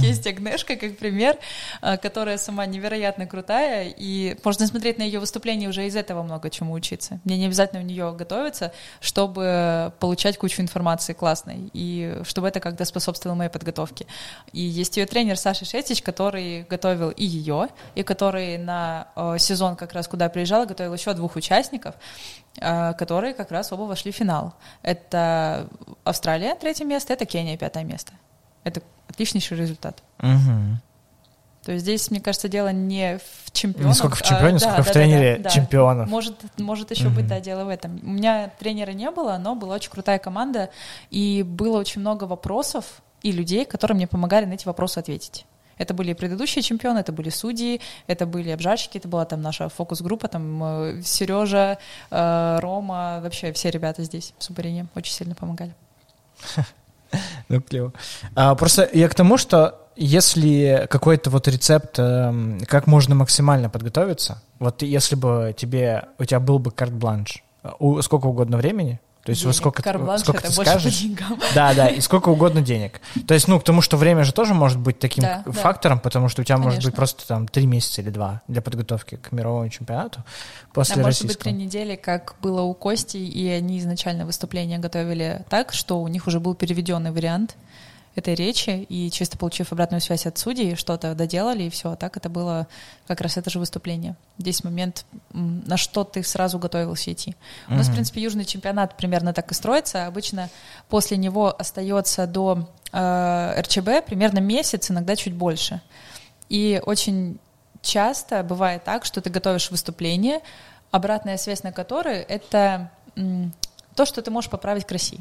[SPEAKER 2] есть Агнешка, как пример, а, которая сама невероятно крутая, и можно смотреть на ее выступление уже из этого много чему учиться. Мне не обязательно у нее готовиться, чтобы получать кучу информации классной, и чтобы это как-то способствовало моей подготовке. И есть ее тренер Саша Шетич, который готовил и ее, и который на э, сезон как раз, куда приезжал, готовил еще двух участников, э, которые как раз оба вошли в финал. Это Австралия, третье место, это Кения, пятое место. Это отличнейший результат.
[SPEAKER 1] Угу.
[SPEAKER 2] То есть здесь, мне кажется, дело не в чемпионах.
[SPEAKER 1] Не сколько в чемпионе, а, сколько да, в да, тренере да, да, чемпионов.
[SPEAKER 2] Может, может еще угу. быть, да, дело в этом. У меня тренера не было, но была очень крутая команда, и было очень много вопросов и людей, которые мне помогали на эти вопросы ответить. Это были предыдущие чемпионы, это были судьи, это были обжарщики, это была там наша фокус-группа, там э, Сережа, э, Рома, вообще все ребята здесь в Субарине очень сильно помогали. [laughs]
[SPEAKER 1] Ну, клево. А, просто я к тому, что если какой-то вот рецепт, эм, как можно максимально подготовиться, вот если бы тебе, у тебя был бы карт-бланш, э, сколько угодно времени, то есть денег. сколько, сколько ты скажешь. Да, да, и сколько угодно денег. То есть, ну, к тому, что время же тоже может быть таким да, фактором, да. потому что у тебя Конечно. может быть просто там три месяца или два для подготовки к мировому чемпионату после
[SPEAKER 2] а
[SPEAKER 1] российского.
[SPEAKER 2] может быть три недели, как было у Кости, и они изначально выступление готовили так, что у них уже был переведенный вариант этой речи, и чисто получив обратную связь от судей, что-то доделали, и все. А так это было как раз это же выступление. Здесь момент, на что ты сразу готовился идти. Mm-hmm. У нас, в принципе, южный чемпионат примерно так и строится. Обычно после него остается до э, РЧБ примерно месяц, иногда чуть больше. И очень часто бывает так, что ты готовишь выступление, обратная связь на которое — это то, что ты можешь поправить к России.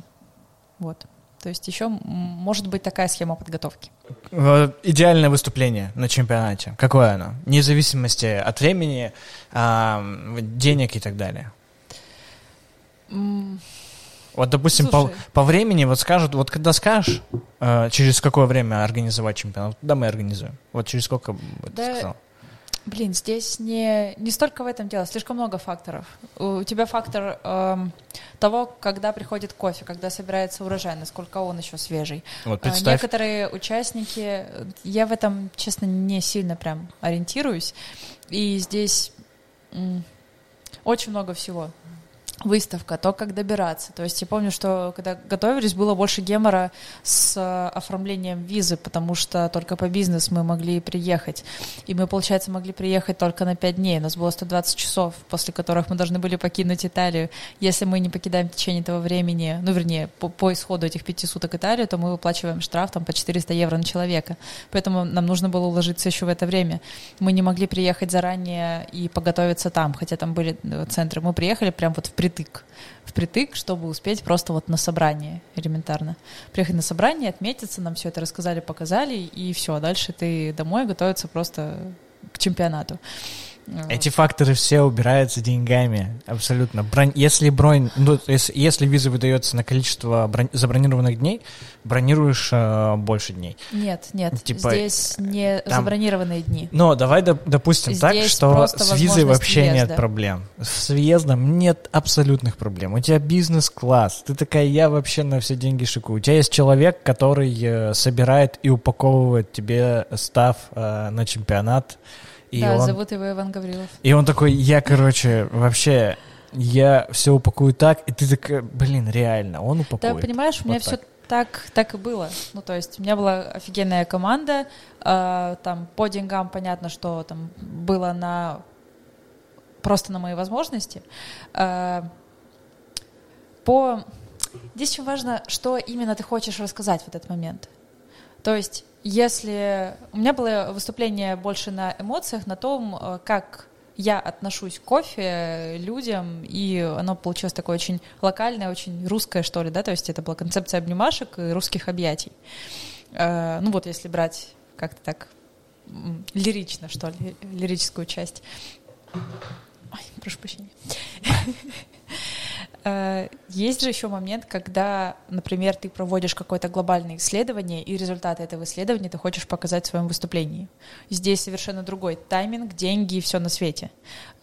[SPEAKER 2] Вот. То есть еще может быть такая схема подготовки.
[SPEAKER 1] Э, идеальное выступление на чемпионате. Какое оно? Вне зависимости от времени, денег и так далее. Вот, допустим, по, по времени вот скажут, вот когда скажешь, э, через какое время организовать чемпионат, да мы организуем. Вот через сколько
[SPEAKER 2] да, сказал? Блин, здесь не, не столько в этом дело, слишком много факторов. У тебя фактор эм, того, когда приходит кофе, когда собирается урожай, насколько он еще свежий.
[SPEAKER 1] Вот э, представь.
[SPEAKER 2] Некоторые участники, я в этом, честно, не сильно прям ориентируюсь. И здесь м, очень много всего выставка, то, как добираться. То есть я помню, что когда готовились, было больше гемора с э, оформлением визы, потому что только по бизнес мы могли приехать. И мы, получается, могли приехать только на 5 дней. У нас было 120 часов, после которых мы должны были покинуть Италию. Если мы не покидаем в течение этого времени, ну, вернее, по, по исходу этих пяти суток Италию, то мы выплачиваем штраф там по 400 евро на человека. Поэтому нам нужно было уложиться еще в это время. Мы не могли приехать заранее и поготовиться там, хотя там были э, центры. Мы приехали прям вот в впритык. Впритык, чтобы успеть просто вот на собрание элементарно. Приехать на собрание, отметиться, нам все это рассказали, показали, и все. Дальше ты домой готовиться просто к чемпионату.
[SPEAKER 1] Эти факторы все убираются деньгами, абсолютно. Бронь, если бронь, ну, если, если виза выдается на количество бронь, забронированных дней, бронируешь э, больше дней.
[SPEAKER 2] Нет, нет, типа, здесь не там, забронированные дни.
[SPEAKER 1] Но давай доп, допустим здесь так, что с визой вообще въезда. нет проблем. С въездом нет абсолютных проблем. У тебя бизнес-класс, ты такая, я вообще на все деньги шикую. У тебя есть человек, который э, собирает и упаковывает тебе став э, на чемпионат,
[SPEAKER 2] и да, он... зовут его Иван Гаврилов.
[SPEAKER 1] И он такой, я, короче, вообще, я все упакую так, и ты такая, блин, реально, он упакует.
[SPEAKER 2] Да, понимаешь, у меня вот все так, так и было. Ну, то есть у меня была офигенная команда, э, там по деньгам понятно, что там было на просто на мои возможности. Э, по здесь очень важно, что именно ты хочешь рассказать в этот момент. То есть если... У меня было выступление больше на эмоциях, на том, э, как я отношусь к кофе, людям, и оно получилось такое очень локальное, очень русское, что ли, да, то есть это была концепция обнимашек и русских объятий. Э, ну вот если брать как-то так лирично, что ли, лирическую часть. Ой, прошу прощения. Э, есть же еще момент, когда, например, ты проводишь какое-то глобальное исследование, и результаты этого исследования ты хочешь показать в своем выступлении. Здесь совершенно другой тайминг, деньги и все на свете.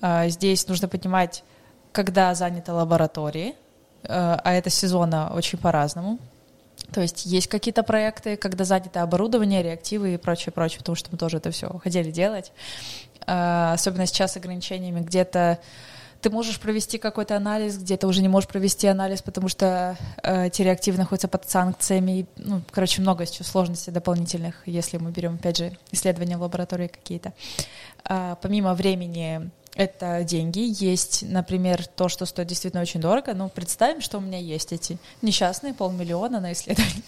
[SPEAKER 2] Э, здесь нужно понимать, когда заняты лаборатории, э, а это сезона очень по-разному. То есть есть какие-то проекты, когда занято оборудование, реактивы и прочее, прочее, потому что мы тоже это все хотели делать. Особенно сейчас с ограничениями где-то ты можешь провести какой-то анализ, где-то уже не можешь провести анализ, потому что э, те реактивы находятся под санкциями. Ну, короче, много сейчас сложностей дополнительных, если мы берем, опять же, исследования в лаборатории какие-то. А, помимо времени это деньги. Есть, например, то, что стоит действительно очень дорого. Ну, представим, что у меня есть эти несчастные полмиллиона на исследование,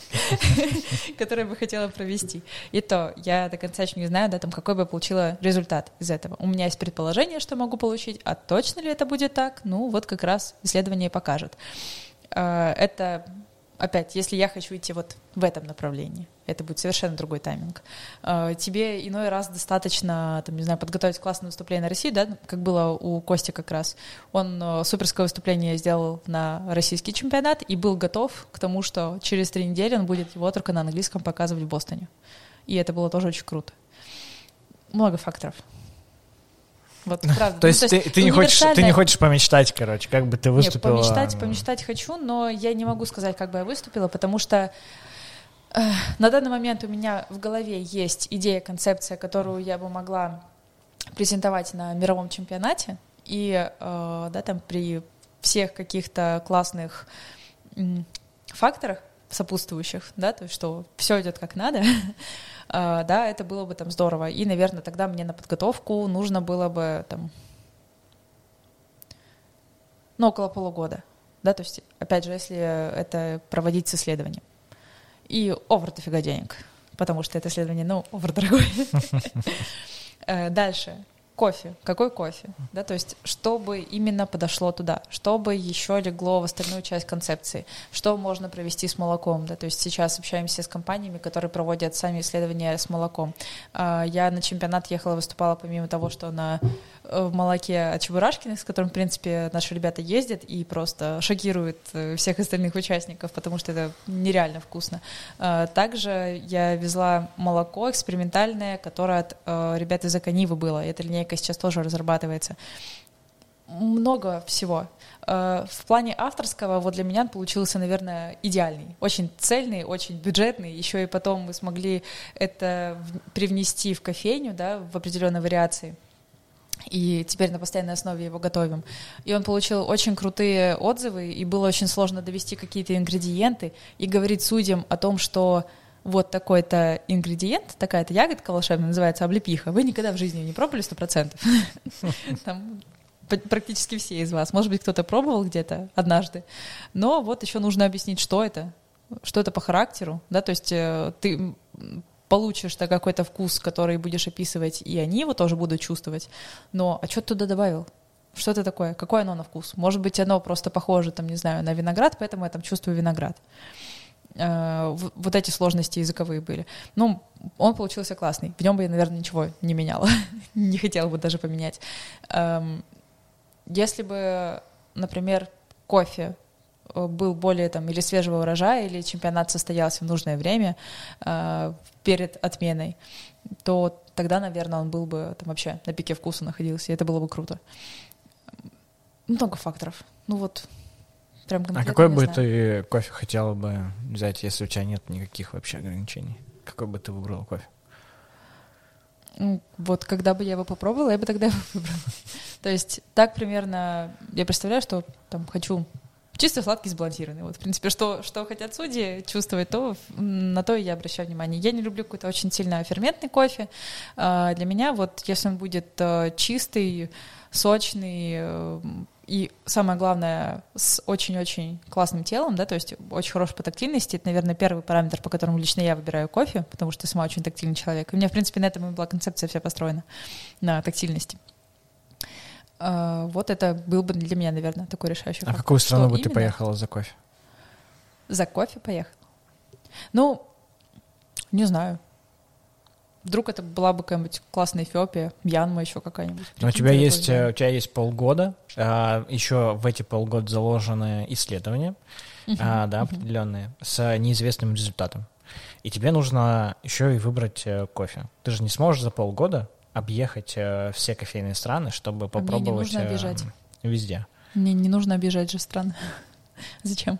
[SPEAKER 2] [laughs] которые бы хотела провести. И то я до конца еще не знаю, да, там, какой бы получила результат из этого. У меня есть предположение, что могу получить, а точно ли это будет так? Ну, вот как раз исследование покажет. А, это опять, если я хочу идти вот в этом направлении, это будет совершенно другой тайминг. А, тебе иной раз достаточно, там, не знаю, подготовить классное выступление на России, да, как было у Кости как раз. Он э, суперское выступление сделал на российский чемпионат и был готов к тому, что через три недели он будет его только на английском показывать в Бостоне. И это было тоже очень круто. Много факторов.
[SPEAKER 1] Вот, [laughs] правда. То есть, ну, то есть ты, ты, не хочешь, ты не хочешь помечтать, короче, как бы ты выступила?
[SPEAKER 2] Нет, помечтать, помечтать хочу, но я не могу сказать, как бы я выступила, потому что э, на данный момент у меня в голове есть идея, концепция, которую я бы могла презентовать на мировом чемпионате, и э, да, там при всех каких-то классных факторах сопутствующих, да, то есть что все идет как надо, А, [laughs] да, это было бы там здорово. И, наверное, тогда мне на подготовку нужно было бы там, ну, около полугода, да, то есть, опять же, если это проводить с исследованием. И овер дофига денег, потому что это исследование, ну, овер дорогое. [laughs] Э, дальше. Кофе. Какой кофе? Да, то есть, чтобы именно подошло туда, чтобы еще легло в остальную часть концепции, что можно провести с молоком, да, то есть сейчас общаемся с компаниями, которые проводят сами исследования с молоком. А, я на чемпионат ехала, выступала помимо того, что на э, в молоке от Чебурашкиных, с которым, в принципе, наши ребята ездят и просто шокируют э, всех остальных участников, потому что это нереально вкусно. А, также я везла молоко экспериментальное, которое от э, ребят из Аканивы было. Это линейка линейка сейчас тоже разрабатывается. Много всего. Э, в плане авторского вот для меня получился, наверное, идеальный. Очень цельный, очень бюджетный. Еще и потом мы смогли это привнести в кофейню, да, в определенной вариации и теперь на постоянной основе его готовим. И он получил очень крутые отзывы, и было очень сложно довести какие-то ингредиенты и говорить судьям о том, что вот такой-то ингредиент, такая-то ягодка волшебная, называется облепиха, вы никогда в жизни не пробовали сто процентов. [laughs] практически все из вас. Может быть, кто-то пробовал где-то однажды. Но вот еще нужно объяснить, что это, что это по характеру, да, то есть э, ты получишь -то какой-то вкус, который будешь описывать, и они его тоже будут чувствовать. Но а что ты туда добавил? Что это такое? Какое оно на вкус? Может быть, оно просто похоже, там, не знаю, на виноград, поэтому я там чувствую виноград. Э, вот эти сложности языковые были. Ну, он получился классный. В нем бы я, наверное, ничего не меняла. [laughs] не хотела бы даже поменять. Эм, если бы, например, кофе э, был более там или свежего урожая, или чемпионат состоялся в нужное время э, перед отменой, то тогда, наверное, он был бы там вообще на пике вкуса находился, и это было бы круто. Много факторов. Ну вот,
[SPEAKER 1] Прям а какой бы знаю. ты кофе хотела бы взять, если у тебя нет никаких вообще ограничений? Какой бы ты выбрал кофе?
[SPEAKER 2] Ну, вот когда бы я его попробовала, я бы тогда [laughs] его выбрала. То есть так примерно я представляю, что там хочу чисто сладкий сбалансированный. Вот, в принципе, что, что хотят судьи чувствовать, то на то я обращаю внимание. Я не люблю какой-то очень сильно ферментный кофе. А, для меня вот, если он будет э, чистый, сочный, э, и самое главное, с очень-очень классным телом, да, то есть очень хороший по тактильности, это, наверное, первый параметр, по которому лично я выбираю кофе, потому что я сама очень тактильный человек. И у меня, в принципе, на этом и была концепция вся построена, на тактильности. А, вот это был бы для меня, наверное, такой решающий
[SPEAKER 1] а фактор. А в какую страну бы ты поехала за кофе?
[SPEAKER 2] За кофе поехала? Ну, не знаю. Вдруг это была бы какая-нибудь классная Эфиопия, Мьянма еще какая-нибудь.
[SPEAKER 1] Но у тебя есть, э, у тебя есть полгода, а, еще в эти полгода заложены исследования, uh-huh, а, да, uh-huh. определенные, с неизвестным результатом. И тебе нужно еще и выбрать э, кофе. Ты же не сможешь за полгода объехать э, все кофейные страны, чтобы попробовать а мне не нужно обижать. везде.
[SPEAKER 2] Мне не нужно обижать же страны. [laughs] Зачем?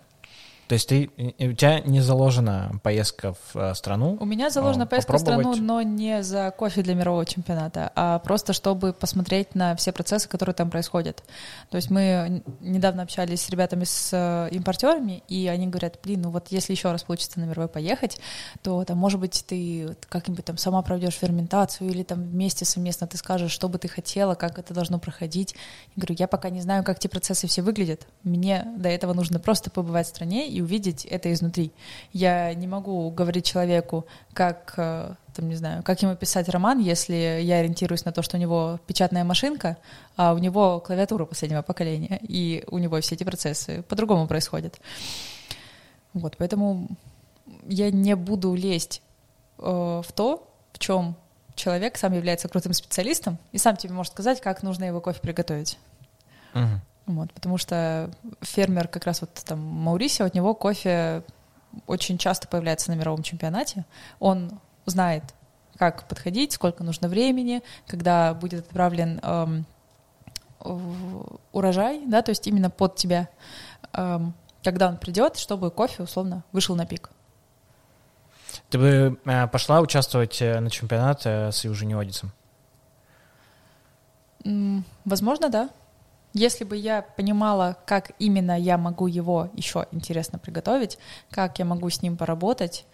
[SPEAKER 1] То есть ты, у тебя не заложена поездка в э, страну?
[SPEAKER 2] У меня заложена поездка в страну, но не за кофе для мирового чемпионата, а просто чтобы посмотреть на все процессы, которые там происходят. То есть мы недавно общались с ребятами, с э, импортерами, и они говорят, блин, ну вот если еще раз получится на мировой поехать, то там, может быть, ты как-нибудь там сама проведешь ферментацию или там вместе совместно ты скажешь, что бы ты хотела, как это должно проходить. Я говорю, я пока не знаю, как эти процессы все выглядят. Мне до этого нужно просто побывать в стране и увидеть это изнутри. Я не могу говорить человеку, как, э, там, не знаю, как ему писать роман, если я ориентируюсь на то, что у него печатная машинка, а у него клавиатура последнего поколения, и у него все эти процессы по-другому происходят. Вот, поэтому я не буду лезть э, в то, в чем человек сам является крутым специалистом и сам тебе может сказать, как нужно его кофе приготовить. Uh-huh. Вот, потому что фермер как раз вот там Маурисио, от него кофе очень часто появляется на мировом чемпионате. Он знает, как подходить, сколько нужно времени, когда будет отправлен эм, урожай, да, то есть именно под тебя, эм, когда он придет, чтобы кофе условно вышел на пик.
[SPEAKER 1] Ты бы э, пошла участвовать э, на чемпионат э, с Южинеодицем?
[SPEAKER 2] Возможно, да. Если бы я понимала, как именно я могу его еще интересно приготовить, как я могу с ним поработать.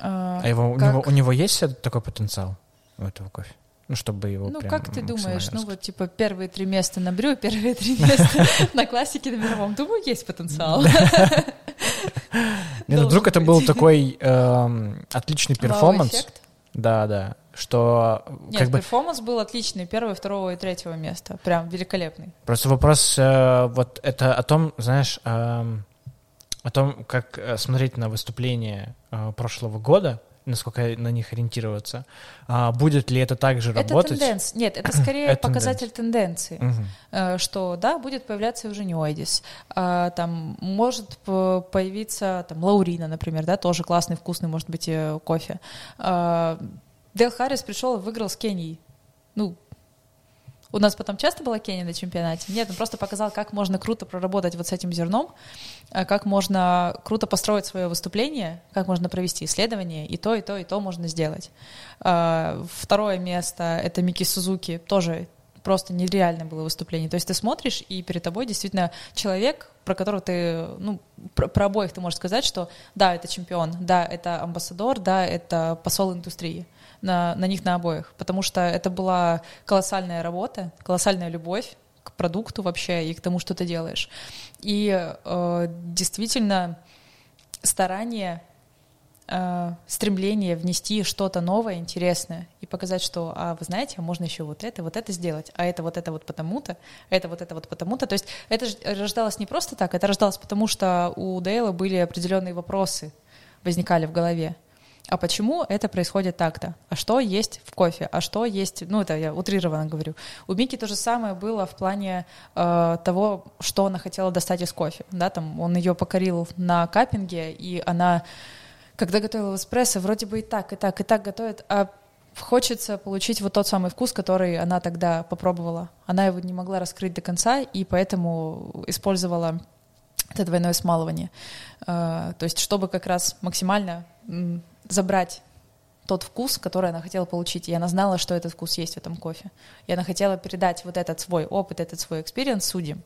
[SPEAKER 1] А его, как... у, него, у него есть такой потенциал у этого кофе? Ну, чтобы его
[SPEAKER 2] Ну, как ты думаешь, ну, вот, типа, первые три места на brew, первые три места [laughs] на классике на мировом, думаю, есть потенциал. [laughs]
[SPEAKER 1] Не, ну, вдруг это был такой эм, отличный перформанс. Да, да. Что
[SPEAKER 2] Нет,
[SPEAKER 1] как бы
[SPEAKER 2] перформанс был отличный, первого, второго и третьего места, прям великолепный.
[SPEAKER 1] просто вопрос э, вот это о том, знаешь, эм, о том, как э, смотреть на выступления э, прошлого года, насколько на них ориентироваться, А будет ли это также
[SPEAKER 2] Это
[SPEAKER 1] работать?
[SPEAKER 2] тенденция. Нет, это [clears throat] скорее
[SPEAKER 1] Это
[SPEAKER 2] показатель тенденции. Э, что да, будет появляться уже Ньюайдис. А, там может появиться там Лаурина, например, да, тоже классный, вкусный, может быть, э, кофе. А, Дэл Харрис пришел и выиграл с Кенией. Ну, у нас потом часто была Кения на чемпионате? Нет, он просто показал, как можно круто проработать вот с этим зерном, а как можно круто построить свое выступление, как можно провести исследование, и то, и то, и то можно сделать. А, Второе место — это Мики Сузуки, тоже просто нереальное было выступление. То есть ты смотришь, и перед тобой действительно человек, про которого ты, ну, про, про обоих ты можешь сказать, что да, это чемпион, да, это амбассадор, да, это посол индустрии на, на них на обоих, потому что это была колоссальная работа, колоссальная любовь к продукту вообще и к тому, что ты делаешь. И э, действительно старание э, стремление внести что-то новое, интересное и показать, что, а вы знаете, можно еще вот это, вот это сделать, а это вот это вот потому-то, а это вот это вот потому-то. То есть это рождалось не просто так, это рождалось потому, что у Дейла были определенные вопросы, возникали в голове. А почему это происходит так-то? А что есть в кофе? А что есть... Ну, это я утрированно говорю. У Мики то же самое было в плане э, того, что она хотела достать из кофе. Да, там он ее покорил на каппинге, и она когда готовила эспрессо, вроде бы и так, и так, и так готовит, а хочется получить вот тот самый вкус, который она тогда попробовала. Она его не могла раскрыть до конца, и поэтому использовала это двойное смалывание. Э, То есть, чтобы как раз максимально забрать тот вкус, который она хотела получить. И она знала, что этот вкус есть в этом кофе. И она хотела передать вот этот свой опыт, этот свой experience судьям.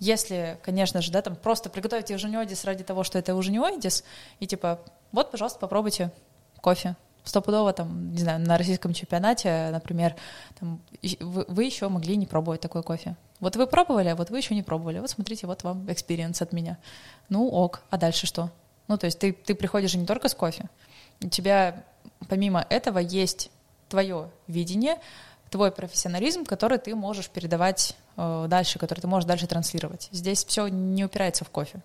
[SPEAKER 2] Если, конечно же, да, там просто приготовить eugenioides ради того, что это eugenioides, и типа, вот, пожалуйста, попробуйте кофе. Стопудово там, не знаю, на российском чемпионате, например, там, вы, вы еще могли не пробовать такой кофе. Вот вы пробовали, а вот вы еще не пробовали. Вот смотрите, вот вам experience от меня. Ну, ок, а дальше что? Ну, то есть ты, ты приходишь не только с кофе. У тебя помимо этого есть твое видение, твой профессионализм, который ты можешь передавать э, дальше, который ты можешь дальше транслировать. Здесь все не упирается в кофе.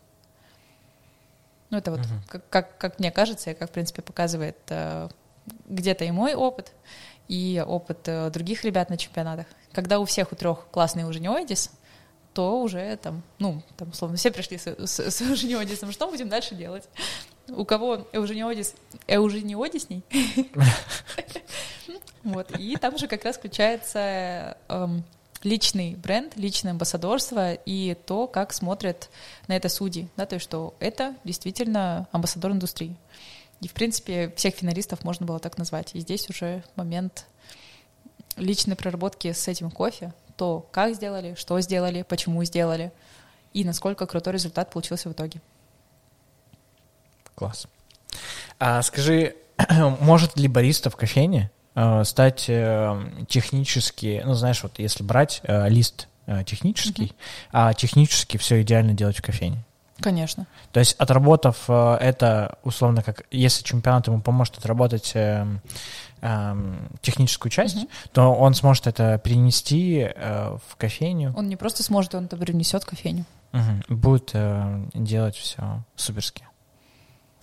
[SPEAKER 2] Ну, это вот как, как, как мне кажется, и как, в принципе, показывает э, где-то и мой опыт, и опыт э, других ребят на чемпионатах. Когда у всех у трех классный ужинёидис, то уже там, ну, там, условно, все пришли с, с, с ужинёидисом, что будем дальше делать? У кого эужениодис, эужениодисней? [laughs] Вот, и там же как раз включается эм, личный бренд, личное амбассадорство и то, как смотрят на это судьи, да, то есть что это действительно амбассадор индустрии. И, в принципе, всех финалистов можно было так назвать. И здесь уже момент личной проработки с этим кофе, то, как сделали, что сделали, почему сделали, и насколько крутой результат получился в итоге.
[SPEAKER 1] Класс. А скажи, [clears throat] может ли бариста в кофейне э, стать э, технически, ну, знаешь, вот если брать э, лист э, технический, а технически все идеально делать в кофейне?
[SPEAKER 2] Конечно.
[SPEAKER 1] То есть отработав э, это, условно, как если чемпионат ему поможет отработать эм, эм, техническую часть,
[SPEAKER 2] Мгм.
[SPEAKER 1] то он сможет это перенести э, в кофейню,
[SPEAKER 2] Он не просто сможет, он это принесет кофейню.
[SPEAKER 1] Мгм. будет э, делать все суперски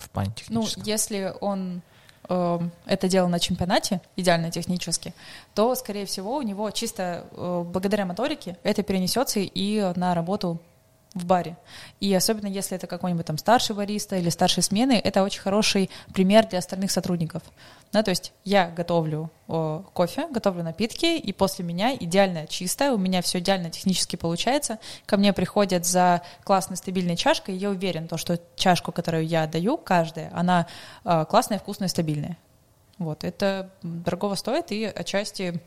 [SPEAKER 1] в плане
[SPEAKER 2] Ну, если он эм, это делал на чемпионате, идеально технически, то, скорее всего, у него чисто э, благодаря моторике это перенесется и на работу в баре. И особенно если это какой-нибудь там старший бариста или старшей смены, это очень хороший пример для остальных сотрудников. Да, то есть я готовлю э, кофе, готовлю напитки, и после меня идеально чистое, у меня все идеально технически получается. Ко мне приходят за классной стабильной чашкой, и я уверен, то, что чашку, которую я даю, каждая, она э, классная, вкусная, стабильная. Вот, это дорогого стоит, и отчасти,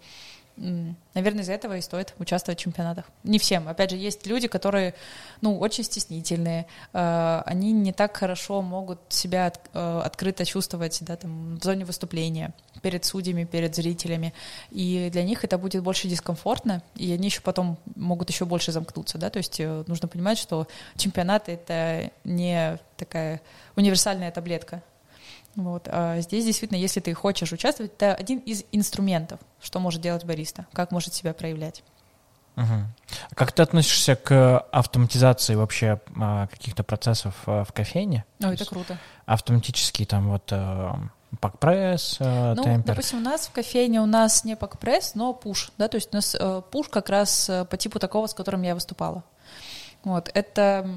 [SPEAKER 2] наверное, из-за этого и стоит участвовать в чемпионатах. Не всем. Опять же, есть люди, которые, ну, очень стеснительные, э, они не так хорошо могут себя э, открыто чувствовать, да, там, в зоне выступления, перед судьями, перед зрителями, и для них это будет больше дискомфортно, и они еще потом могут еще больше замкнуться, да, то есть э, нужно понимать, что чемпионат — это не такая универсальная таблетка, Вот. А здесь действительно, если ты хочешь участвовать, это один из инструментов, что может делать бариста, как может себя проявлять.
[SPEAKER 1] Угу. А как ты относишься к автоматизации вообще а, каких-то процессов а, в кофейне?
[SPEAKER 2] Ой, это круто.
[SPEAKER 1] Автоматический там вот пакпресс,
[SPEAKER 2] ну, темпер. допустим, у нас в кофейне у нас не пакпресс, но пуш, да, то есть у нас пуш как раз по типу такого, с которым я выступала. Вот, это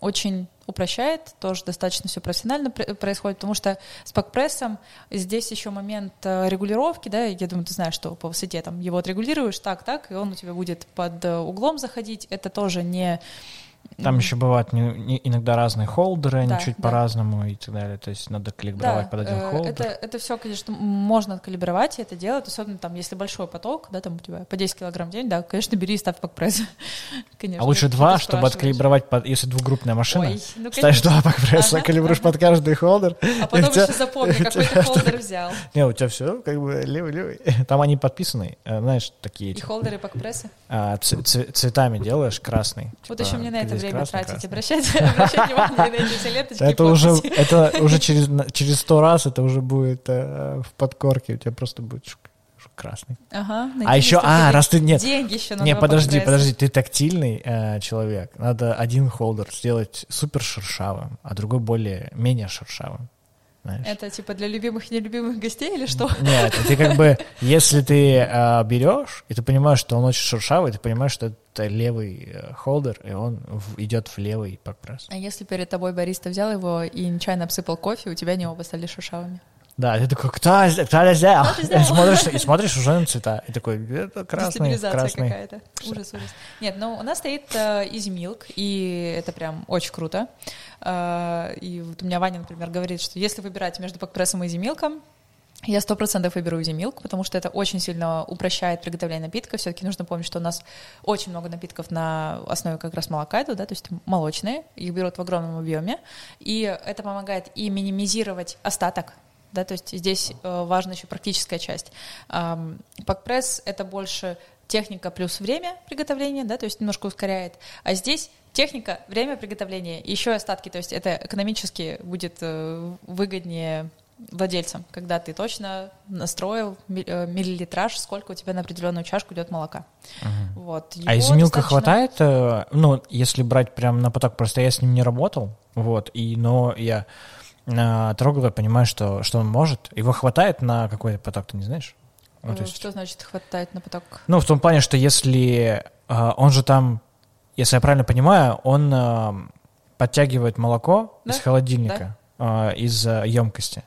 [SPEAKER 2] очень упрощает, тоже достаточно все профессионально происходит, потому что с пакпрессом здесь еще момент э, регулировки, да, я думаю, ты знаешь, что по высоте там его отрегулируешь так, так, и он у тебя будет под э, углом заходить, это тоже не
[SPEAKER 1] там еще бывают не, не, иногда разные холдеры, они да, чуть да. по-разному и так далее. То есть надо калибровать да, под один э, холдер.
[SPEAKER 2] Это, это все, конечно, можно откалибровать и это делать, особенно там, если большой поток, да, там у тебя по 10 килограмм в день, да, конечно, бери и ставь пакпресс. [laughs]
[SPEAKER 1] конечно, а лучше два, чтобы откалибровать, под, если двухгруппная машина, Ой, ну, ставишь два пакпресса, ага, калибруешь ага. под каждый холдер.
[SPEAKER 2] А потом еще запомни, [laughs] какой ты холдер взял. [laughs]
[SPEAKER 1] Не, у тебя все как бы левый-левый. Там они подписаны, э, знаешь, такие.
[SPEAKER 2] И холдеры пакпрессы?
[SPEAKER 1] А, цветами делаешь, красный.
[SPEAKER 2] Вот еще мне на это время тратить, обращать, [laughs] обращать внимание на эти все ленточки.
[SPEAKER 1] Это уже, это уже через, через сто раз это уже будет э, в подкорке, у тебя просто будет красный.
[SPEAKER 2] Ага.
[SPEAKER 1] А еще, а, раз ты нет.
[SPEAKER 2] Деньги еще
[SPEAKER 1] Не, подожди, подожди, ты тактильный э, человек. Надо один холдер сделать супер шершавым, а другой более менее шершавым
[SPEAKER 2] знаешь. Это типа для любимых и нелюбимых гостей или что?
[SPEAKER 1] Нет, ты как бы, если ты а, берешь, и ты понимаешь, что он очень шершавый, ты понимаешь, что это левый э, холдер, и он в, идет в левый пакпресс.
[SPEAKER 2] А если перед тобой бариста взял его и нечаянно обсыпал кофе, у тебя они оба стали шершавыми?
[SPEAKER 1] Да, ты такой, кто, кто взял? [laughs] И смотришь, и смотришь уже на цвета. И такой, это красный, красный.
[SPEAKER 2] какая-то. Ужас, ужас. Нет, ну у нас стоит э, Easy Milk, и это прям очень круто. Э, и вот у меня Ваня, например, говорит, что если выбирать между пакпрессом и Easy Milk, я сто процентов выберу Easy Milk, потому что это очень сильно упрощает приготовление напитка. Все-таки нужно помнить, что у нас очень много напитков на основе как раз молока идут, да, то есть молочные, их берут в огромном объеме, и это помогает и минимизировать остаток да, то есть здесь э, важна еще практическая часть. Пакпресс — это больше техника плюс время приготовления, да, то есть немножко ускоряет, а здесь техника, время приготовления, еще и остатки, то есть это экономически будет э, выгоднее владельцам, когда ты точно настроил э, миллилитраж, сколько у тебя на определенную чашку идет молока.
[SPEAKER 1] Угу. Вот. а из милка достаточно... хватает, ну, если брать прям на поток, просто я с ним не работал, вот, и, но я э, трогал, я понимаю, что, что он может. Его хватает на какой-то поток, ты не знаешь?
[SPEAKER 2] Ну, есть... Что значит хватает на поток?
[SPEAKER 1] Ну, в том плане, что если э, он же там, если я правильно понимаю, он э, подтягивает молоко да? из холодильника, да? э, из э, емкости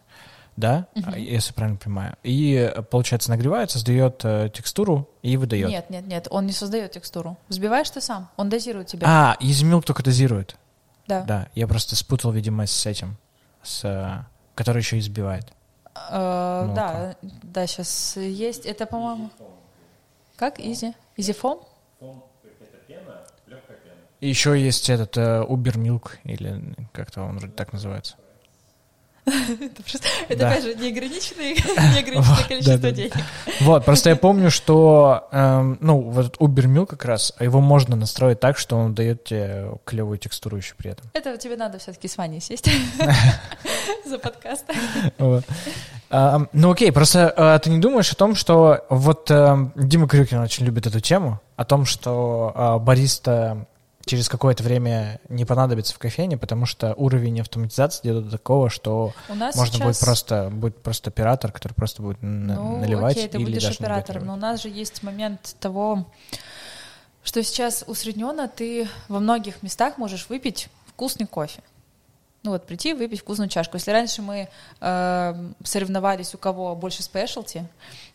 [SPEAKER 1] да, угу. если правильно понимаю. И, получается, нагревает, создает э, текстуру и выдает.
[SPEAKER 2] Нет, нет, нет, он не создает текстуру. Взбиваешь ты сам, он дозирует тебя.
[SPEAKER 1] А, измилк только дозирует.
[SPEAKER 2] Да.
[SPEAKER 1] Да, я просто спутал, видимо, с этим, с, который еще избивает.
[SPEAKER 2] Э, да, да, сейчас есть. Это, по-моему... Как? Изи? Изифом?
[SPEAKER 1] И еще есть этот э, Uber Milk, или как-то он вроде так называется. [laughs]
[SPEAKER 2] Это, просто, это опять же [laughs] неограниченное, неограниченное количество да, да. денег.
[SPEAKER 1] Вот, просто я помню, что эм, ну, вот Uber Meal как раз, его можно настроить так, что он дает тебе клевую текстуру еще при этом.
[SPEAKER 2] Это тебе надо все-таки с Ваней сесть [laughs] за подкаст.
[SPEAKER 1] Ну окей, просто а, ты не думаешь о том, что вот эм, Дима Крюкин очень любит эту тему, о том, что а, бариста через какое-то время не понадобится в кофейне, потому что уровень автоматизации идет до такого, что можно сейчас... будет просто будет просто оператор, который просто будет ну, наливать.
[SPEAKER 2] Окей, ты или будешь даже оператором, но у нас же есть момент того, что сейчас усредненно ты во многих местах можешь выпить вкусный кофе. Ну вот прийти, выпить вкусную чашку. Если раньше мы э, соревновались, у кого больше спешлти,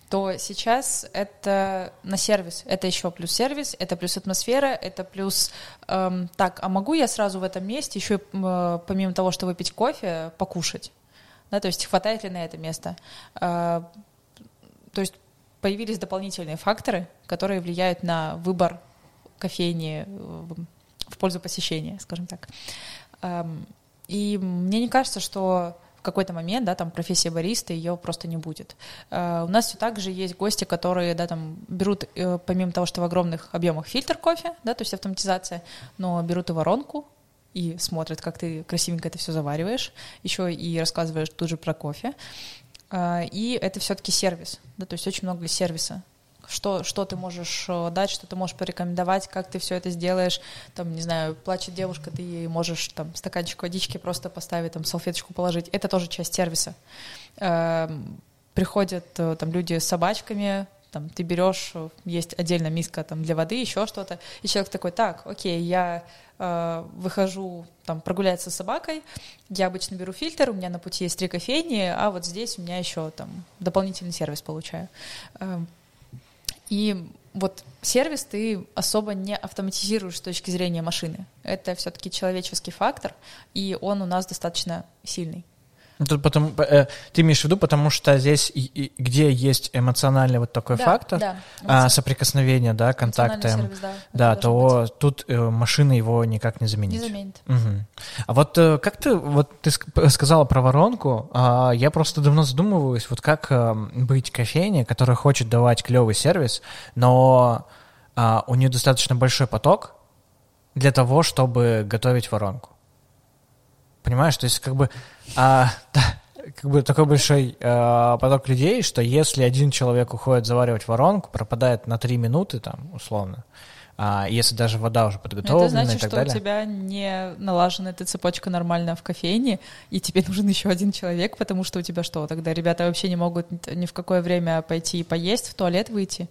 [SPEAKER 2] то сейчас это на сервис. Это еще плюс сервис, это плюс атмосфера, это плюс эм, так, а могу я сразу в этом месте еще э, помимо того, что выпить кофе, покушать? Да, то есть хватает ли на это место? Э, то есть появились дополнительные факторы, которые влияют на выбор кофейни в, в пользу посещения, скажем так. Эм, и мне не кажется, что какой-то момент, да, там профессия бариста, ее просто не будет. Uh, у нас все так же есть гости, которые, да, там берут, uh, помимо того, что в огромных объемах фильтр кофе, да, то есть автоматизация, но берут и воронку, и смотрят, как ты красивенько это все завариваешь, еще и рассказываешь тут же про кофе. А, и это все-таки сервис, да, то есть очень много сервиса что, что ты можешь э, дать, что ты можешь порекомендовать, как ты все это сделаешь. Там, не знаю, плачет девушка, ты ей можешь там стаканчик водички просто поставить, там салфеточку положить. Это тоже часть сервиса. Эм, приходят э, там люди с собачками, там ты берешь, э, есть отдельно миска там для воды, еще что-то, и человек такой, так, окей, я э, выхожу там прогуляться с собакой, я обычно беру фильтр, у меня на пути есть три кофейни, а вот здесь у меня еще там дополнительный сервис получаю. Э, и вот сервис ты особо не автоматизируешь с точки зрения машины. Это все-таки человеческий фактор, и он у нас достаточно сильный.
[SPEAKER 1] Ну, тут потом, э, ты имеешь в виду, потому что здесь, и, и, где есть эмоциональный вот такой
[SPEAKER 2] да,
[SPEAKER 1] фактор,
[SPEAKER 2] да,
[SPEAKER 1] а, соприкосновение, да, контакты,
[SPEAKER 2] сервис, да,
[SPEAKER 1] да то быть. тут э, машина его никак не заменит.
[SPEAKER 2] Не заменит.
[SPEAKER 1] Угу. А вот э, как ты, вот ты сказала про воронку, э, я просто давно задумываюсь, вот как э, быть кофейней, которая хочет давать клевый сервис, но э, у нее достаточно большой поток для того, чтобы готовить воронку. Понимаешь, то есть как бы, а, да, как бы такой большой э, поток людей, что если один человек уходит заваривать воронку, пропадает на 3 минуты там условно, а если даже вода уже подготовлена
[SPEAKER 2] Это значит,
[SPEAKER 1] и так
[SPEAKER 2] что
[SPEAKER 1] далее.
[SPEAKER 2] у тебя не налажена эта цепочка нормально в кофейне, и тебе [laughs] нужен еще один человек, потому что у тебя что, тогда ребята вообще не могут ни в какое время пойти поесть, в туалет выйти.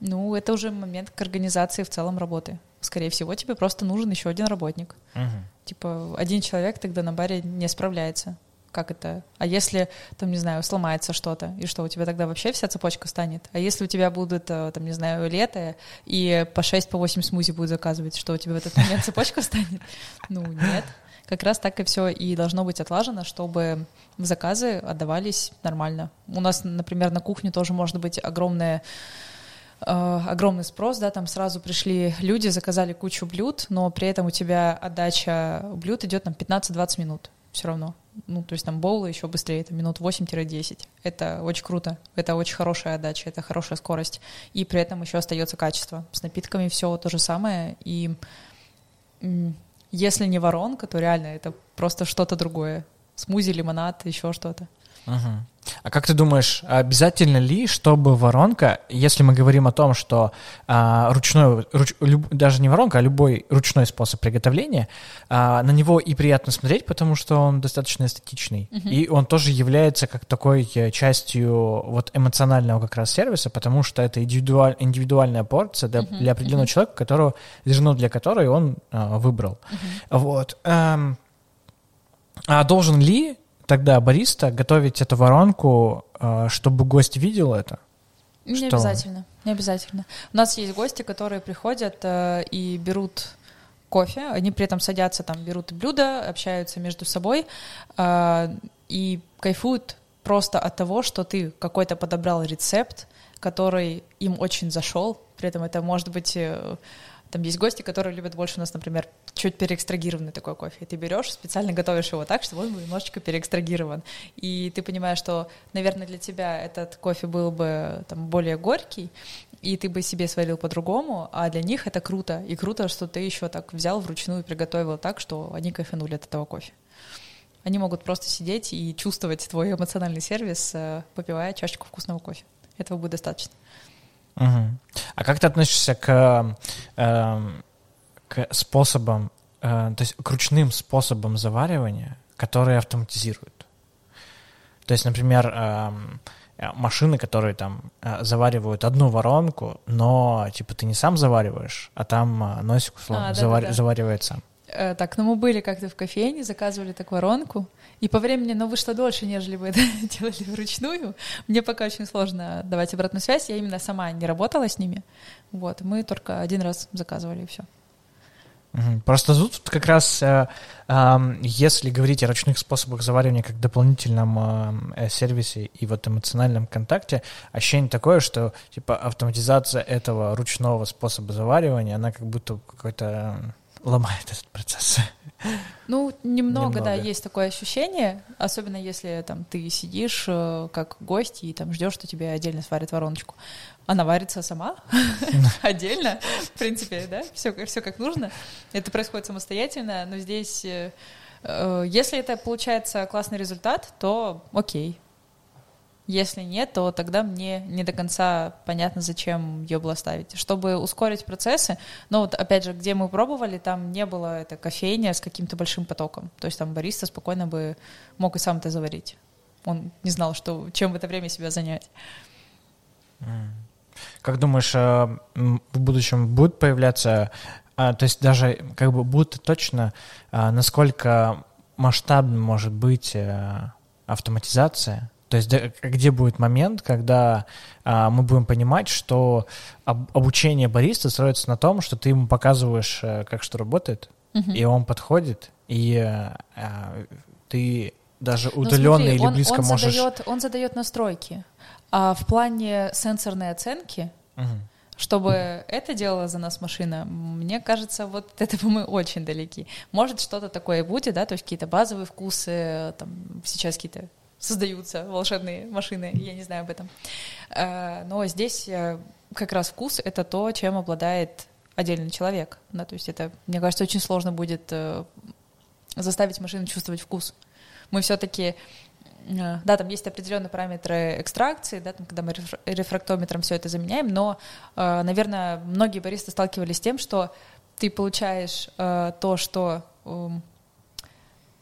[SPEAKER 2] Ну, это уже момент к организации в целом работы. Скорее всего, тебе просто нужен еще один работник.
[SPEAKER 1] Угу.
[SPEAKER 2] Типа, один человек тогда на баре не справляется. Как это? А если, там, не знаю, сломается что-то, и что, у тебя тогда вообще вся цепочка станет? А если у тебя будут, э, там, не знаю, лето, и по 6, по 8 смузи будут заказывать, что у тебя в этот момент цепочка станет? Ну, нет. Как раз так и все и должно быть отлажено, чтобы заказы отдавались нормально. У нас, например, на кухне тоже может быть огромная огромный спрос, да, там сразу пришли люди, заказали кучу блюд, но при этом у тебя отдача блюд идет там 15-20 минут все равно. Ну, то есть там боулы еще быстрее, это минут 8-10. Это очень круто, это очень хорошая отдача, это хорошая скорость. И при этом еще остается качество. С напитками все то же самое. И если не воронка, то реально это просто что-то другое. Смузи, лимонад, еще что-то.
[SPEAKER 1] Угу. А как ты думаешь, обязательно ли, чтобы воронка, если мы говорим о том, что а, ручной, руч, люб, даже не воронка, а любой ручной способ приготовления, а, на него и приятно смотреть, потому что он достаточно эстетичный, uh-huh. и он тоже является как такой э, частью вот эмоционального как раз сервиса, потому что это индивидуаль, индивидуальная порция для, uh-huh. для определенного uh-huh. человека, которого, зерно для которой он а, выбрал. Uh-huh. Вот. А, а должен ли тогда бариста готовить эту воронку, э, чтобы гость видел это?
[SPEAKER 2] Не что? обязательно, не обязательно. У нас есть гости, которые приходят э, и берут кофе, они при этом садятся там, берут блюдо, общаются между собой э, и кайфуют просто от того, что ты какой-то подобрал рецепт, который им очень зашел. При этом это может быть там есть гости, которые любят больше у нас, например, чуть переэкстрагированный такой кофе. И ты берешь, специально готовишь его так, чтобы он был немножечко переэкстрагирован. И ты понимаешь, что, наверное, для тебя этот кофе был бы там, более горький, и ты бы себе сварил по-другому, а для них это круто. И круто, что ты еще так взял вручную и приготовил так, что они кайфанули от этого кофе. Они могут просто сидеть и чувствовать твой эмоциональный сервис, э, попивая чашечку вкусного кофе. Этого будет достаточно.
[SPEAKER 1] Угу. А как ты относишься к, э, к способам, э, то есть к ручным способам заваривания, которые автоматизируют? То есть, например, э, машины, которые там э, заваривают одну воронку, но типа ты не сам завариваешь, а там носик условно а, да, завар... да, да. заваривает сам.
[SPEAKER 2] Так, ну мы были как-то в кофейне, заказывали так воронку, и по времени, но вышло дольше, нежели бы [laughs] это делали вручную. Мне пока очень сложно давать обратную связь, я именно сама не работала с ними. Вот, мы только один раз заказывали, и все.
[SPEAKER 1] Просто тут как раз, э, если говорить о ручных способах заваривания как дополнительном э, сервисе и вот эмоциональном контакте, ощущение такое, что типа автоматизация этого ручного способа заваривания, она как будто какой-то ломает этот процесс.
[SPEAKER 2] Ну, немного, немного, да, есть такое ощущение, особенно если там ты сидишь э, как гость и там ждешь, что тебе отдельно сварят вороночку. она варится сама, [laughs] отдельно, в принципе, да, все, все как нужно. Это происходит самостоятельно, но здесь, э, э, если это получается классный результат, то окей. Если нет, то тогда мне не до конца понятно, зачем ее было ставить. Чтобы ускорить процессы, но вот опять же, где мы пробовали, там не было это кофейня с каким-то большим потоком. То есть там бариста спокойно бы мог и сам это заварить. Он не знал, что, чем в это время себя занять.
[SPEAKER 1] Как думаешь, э, в будущем будут появляться, а, то есть даже как бы будет точно, а, насколько масштабным может быть э, автоматизация? То есть где будет момент, когда а, мы будем понимать, что обучение бариста строится на том, что ты ему показываешь, э, как что работает, uh-huh. и он подходит, и ты даже удаленно ну, или
[SPEAKER 2] он,
[SPEAKER 1] близко
[SPEAKER 2] он
[SPEAKER 1] можешь...
[SPEAKER 2] Задает, он задает настройки. А в плане сенсорной оценки, угу. чтобы это делала за нас машина, мне кажется, вот этого мы очень далеки. Может, что-то такое будет, да, то есть какие-то базовые вкусы, там сейчас какие-то создаются волшебные машины, я не знаю об этом. А, но здесь э, как раз вкус — это то, чем обладает отдельный человек. Да, то есть это, мне кажется, очень сложно будет э, заставить машину чувствовать вкус. Мы все-таки Э, да, там есть определенные параметры экстракции, да, там, когда мы рефрактометром все это заменяем, но, э, наверное, многие баристы сталкивались с тем, что ты получаешь э, то, что эм,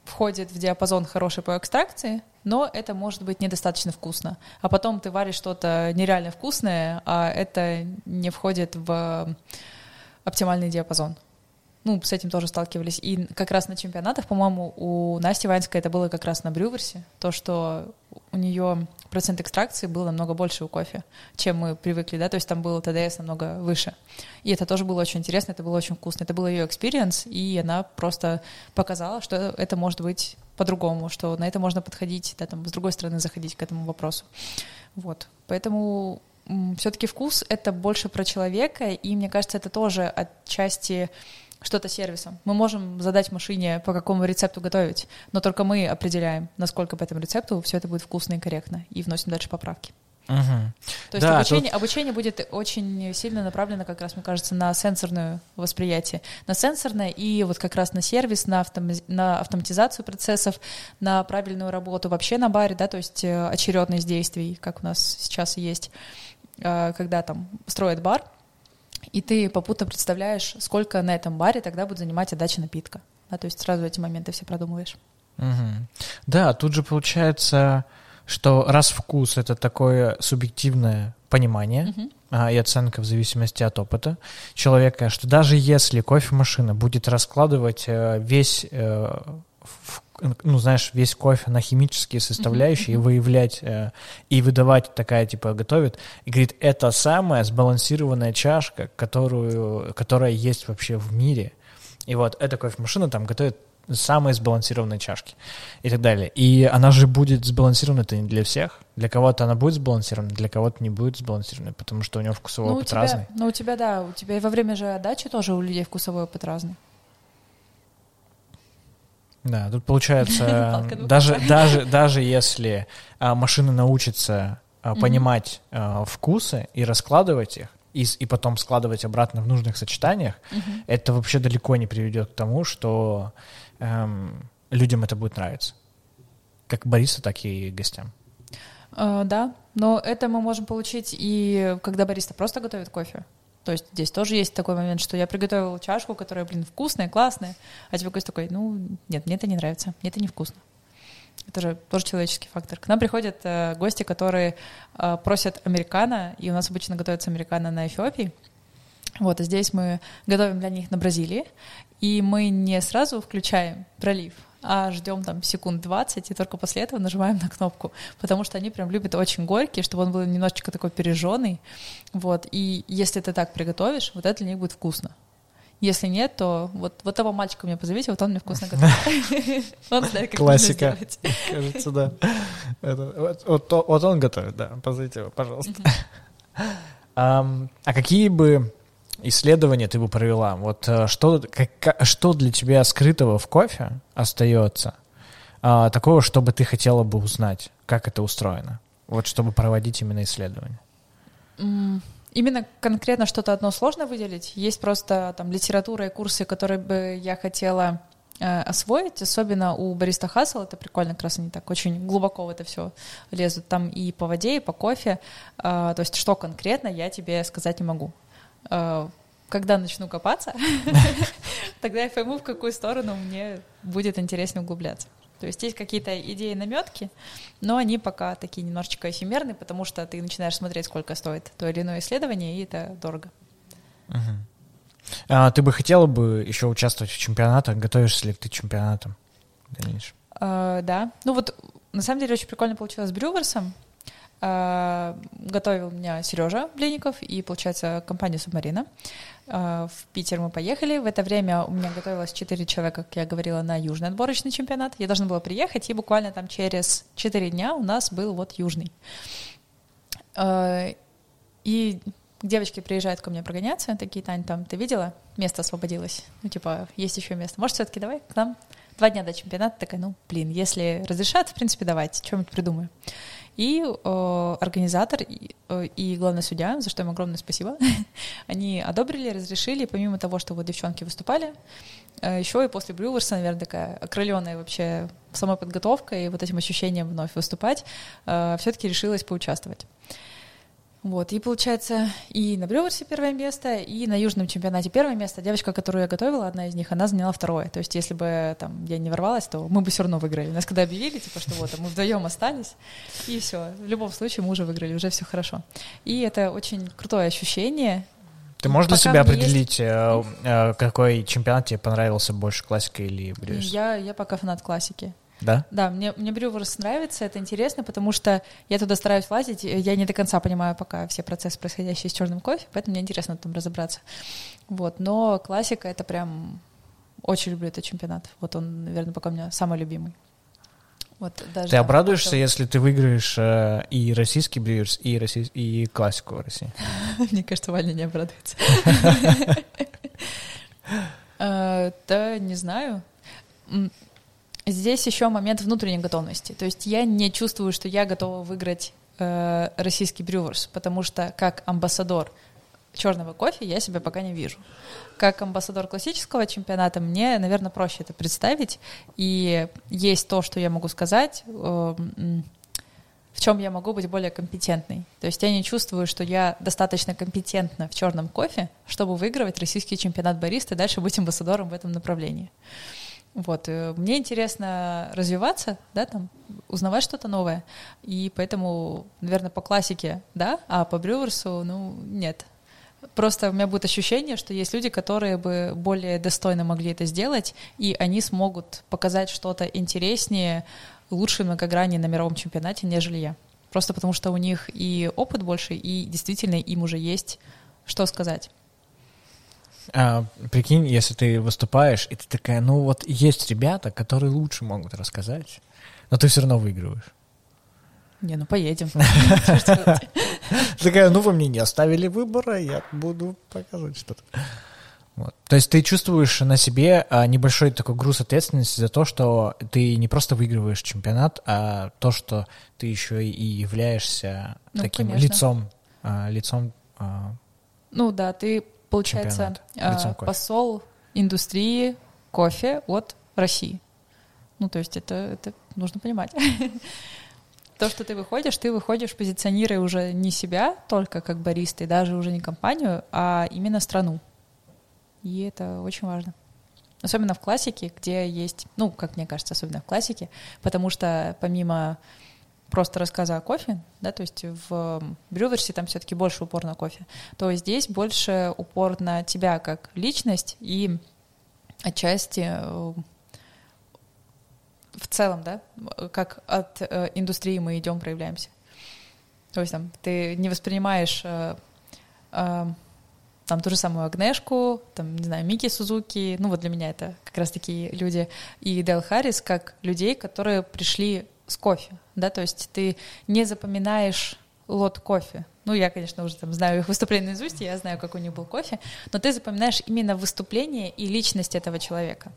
[SPEAKER 2] входит в диапазон хороший по экстракции, но это может быть недостаточно вкусно. А потом ты варишь что-то нереально вкусное, а это не входит в оптимальный диапазон ну, с этим тоже сталкивались. И как раз на чемпионатах, по-моему, у Насти Ваньской это было как раз на Brewers е, то, что у нее процент экстракции был намного больше у кофе, чем мы привыкли, да, то есть там был TDS намного выше. И это тоже было очень интересно, это было очень вкусно, это был ее experience, и она просто показала, что это может быть по-другому, что на это можно подходить, да, там, с другой стороны заходить к этому вопросу. Вот, поэтому все-таки вкус — это больше про человека, и мне кажется, это тоже отчасти что-то сервисом. Мы можем задать машине, по какому рецепту готовить, но только мы определяем, насколько по этому рецепту все это будет вкусно и корректно, и вносим дальше поправки.
[SPEAKER 1] Угу.
[SPEAKER 2] То есть да, обучение, тут... обучение будет очень сильно направлено, как раз, мне кажется, на сенсорное восприятие. На сенсорное и вот как раз на сервис, на, автом... на автоматизацию процессов, на правильную работу вообще на баре, да, то есть э, очередность действий, как у нас сейчас есть, э, когда там строят бар, и ты попутно представляешь, сколько на этом баре тогда будет занимать отдача напитка. Да, то есть сразу эти моменты все продумываешь.
[SPEAKER 1] Угу. Да, тут же получается, что раз вкус это такое субъективное понимание угу. а, и оценка в зависимости от опыта человека, что даже если кофемашина будет раскладывать э, весь э, в ну, знаешь, весь кофе на химические составляющие uh-huh, uh-huh. и выявлять э, и выдавать такая, типа, готовит. И говорит, это самая сбалансированная чашка, которую, которая есть вообще в мире. И вот эта кофемашина там готовит самые сбалансированные чашки и так далее. И она же будет сбалансирована это не для всех. Для кого-то она будет сбалансирована, для кого-то не будет сбалансирована, потому что у него вкусовой ну, опыт
[SPEAKER 2] тебя,
[SPEAKER 1] разный.
[SPEAKER 2] Ну, у тебя, да, у тебя и во время же отдачи тоже у людей вкусовой опыт разный.
[SPEAKER 1] Да, тут получается, [laughs] даже, даже, даже если а, машина научится а, понимать а, вкусы и раскладывать их, и, и потом складывать обратно в нужных сочетаниях, mm-hmm. это вообще далеко не приведет к тому, что эм, людям это будет нравиться. Как Борису, так и гостям.
[SPEAKER 2] Uh, да, но это мы можем получить и когда бариста просто готовит кофе. То есть здесь тоже есть такой момент, что я приготовила чашку, которая, блин, вкусная, классная, а тебе гость такой, ну, нет, мне это не нравится, мне это невкусно. Это же тоже человеческий фактор. К нам приходят э, гости, которые э, просят американо, и у нас обычно готовится американо на Эфиопии. Вот, а здесь мы готовим для них на Бразилии, и мы не сразу включаем пролив, а ждем там секунд 20, и только после этого нажимаем на кнопку, потому что они прям любят очень горький, чтобы он был немножечко такой пережженный, вот, и если ты так приготовишь, вот это для них будет вкусно. Если нет, то вот, вот того мальчика мне позовите, вот он мне вкусно готовит. [laughs]
[SPEAKER 1] Он знает, как Классика, кажется, да. Вот он готовит, да, позовите его, пожалуйста. А какие бы исследование ты бы провела? Вот э, что, как, что для тебя скрытого в кофе остается а, такого, чтобы ты хотела бы узнать, как это устроено? Вот чтобы проводить именно исследование.
[SPEAKER 2] Именно конкретно что-то одно сложно выделить. Есть просто там литература и курсы, которые бы я хотела э, освоить, особенно у Бариста Хасл, это прикольно, как раз они так очень глубоко в это все лезут, там и по воде, и по кофе, э, то есть что конкретно я тебе сказать не могу. Э, когда начну копаться, [laughs] тогда я пойму, в какую сторону мне будет интересно углубляться. То есть есть какие-то идеи, наметки, но они пока такие немножечко эфемерные, потому что ты начинаешь смотреть, сколько стоит то или иное исследование, и это дорого.
[SPEAKER 1] Угу. А, ты бы хотела бы еще участвовать в чемпионатах? Готовишься ли ты к чемпионатам?
[SPEAKER 2] А, да. Ну вот, на самом деле, очень прикольно получилось с Брюверсом. А, готовил меня Сережа Блиников и, получается, компания «Субмарина». А, в Питер мы поехали. В это время у меня готовилось 4 человека, как я говорила, на южный отборочный чемпионат. Я должна была приехать, и буквально там через 4 дня у нас был вот южный. А, и девочки приезжают ко мне прогоняться, такие, Тань, там, ты видела? Место освободилось. Ну, типа, есть еще место. Может, все-таки давай к нам? Два дня до чемпионата. Такая, ну, блин, если разрешат, в принципе, давайте, что-нибудь придумаю. И э, организатор и, э, и главный судья, за что им огромное спасибо, [laughs] они одобрили, разрешили, помимо того, что вот девчонки выступали, э, еще и после Брюверса, наверное, такая окрыленная вообще самой подготовкой и вот этим ощущением вновь выступать, э, все-таки решилась поучаствовать. Вот, и получается, и на Брюверсе первое место, и на Южном чемпионате первое место. Девочка, которую я готовила, одна из них, она заняла второе. То есть, если бы там я не ворвалась, то мы бы все равно выиграли. Нас когда объявили, типа, что вот, мы вдвоем остались, и все. В любом случае мы уже выиграли, уже все хорошо. И это очень крутое ощущение.
[SPEAKER 1] Ты можешь для себя определить, есть... Э, э, какой чемпионат тебе понравился больше, классика или Брюверс?
[SPEAKER 2] Я, я пока фанат классики.
[SPEAKER 1] Да?
[SPEAKER 2] Да, мне, мне Брюверс нравится, это интересно, потому что я туда стараюсь лазить, я не до конца понимаю пока все процессы, происходящие с черным кофе, поэтому мне интересно там разобраться. Вот, но классика — это прям... Очень люблю этот чемпионат. Вот он, наверное, пока у меня самый любимый.
[SPEAKER 1] Вот, даже ты обрадуешься, этого... если ты выиграешь э, и российский брюерс, и, россий... и классику в России? [laughs]
[SPEAKER 2] Мне кажется, Ваня не обрадуется. [laughs] [laughs] Э, да, не знаю. Здесь еще момент внутренней готовности. То есть я не чувствую, что я готова выиграть э, российский брюверс, потому что как амбассадор черного кофе я себя пока не вижу. Как амбассадор классического чемпионата мне, наверное, проще это представить. И есть то, что я могу сказать, э, в чем я могу быть более компетентной. То есть я не чувствую, что я достаточно компетентна в черном кофе, чтобы выигрывать российский чемпионат бариста и дальше быть амбассадором в этом направлении. Вот, э, мне интересно развиваться, да, там, узнавать что-то новое. И поэтому, наверное, по классике, да, а по Брюверсу, ну, нет. Просто у меня будет ощущение, что есть люди, которые бы более достойно могли это сделать, и они смогут показать что-то интереснее, лучше многограннее на мировом чемпионате, нежели я. Просто потому что у них и опыт больше, и действительно им уже есть что сказать.
[SPEAKER 1] А, прикинь, если ты выступаешь, и ты такая, ну вот есть ребята, которые лучше могут рассказать, но ты все равно выигрываешь.
[SPEAKER 2] Не, ну поедем. [laughs]
[SPEAKER 1] Такая, ну вы мне не оставили выбора, я буду показывать что-то. Вот. То есть ты чувствуешь на себе а, небольшой такой груз ответственности за то, что ты не просто выигрываешь чемпионат, а то, что ты еще и являешься ну, таким конечно. лицом, а, лицом. А,
[SPEAKER 2] ну да, ты получается, а, посол индустрии кофе от России. Ну, то есть это, это нужно понимать. [laughs] То, что ты выходишь, ты выходишь, позиционируя уже не себя только как бариста, и даже уже не компанию, а именно страну. И это очень важно. Особенно в классике, где есть, ну, как мне кажется, особенно в классике, потому что помимо просто рассказа о кофе, да, то есть в брюверсе там все-таки больше упор на кофе, то здесь больше упор на тебя как личность и отчасти э, в целом, да, как от э, индустрии мы идем, проявляемся. То есть там ты не воспринимаешь э, там ту же самую Агнешку, там, не знаю, Мики Сузуки, ну вот для меня это как раз такие люди, и Дэл Харрис как людей, которые пришли с кофе, да, то есть ты не запоминаешь лот кофе. Ну, я, конечно, уже там знаю их выступление наизусть, я знаю, как у них был кофе, но ты запоминаешь именно выступление и личность этого человека.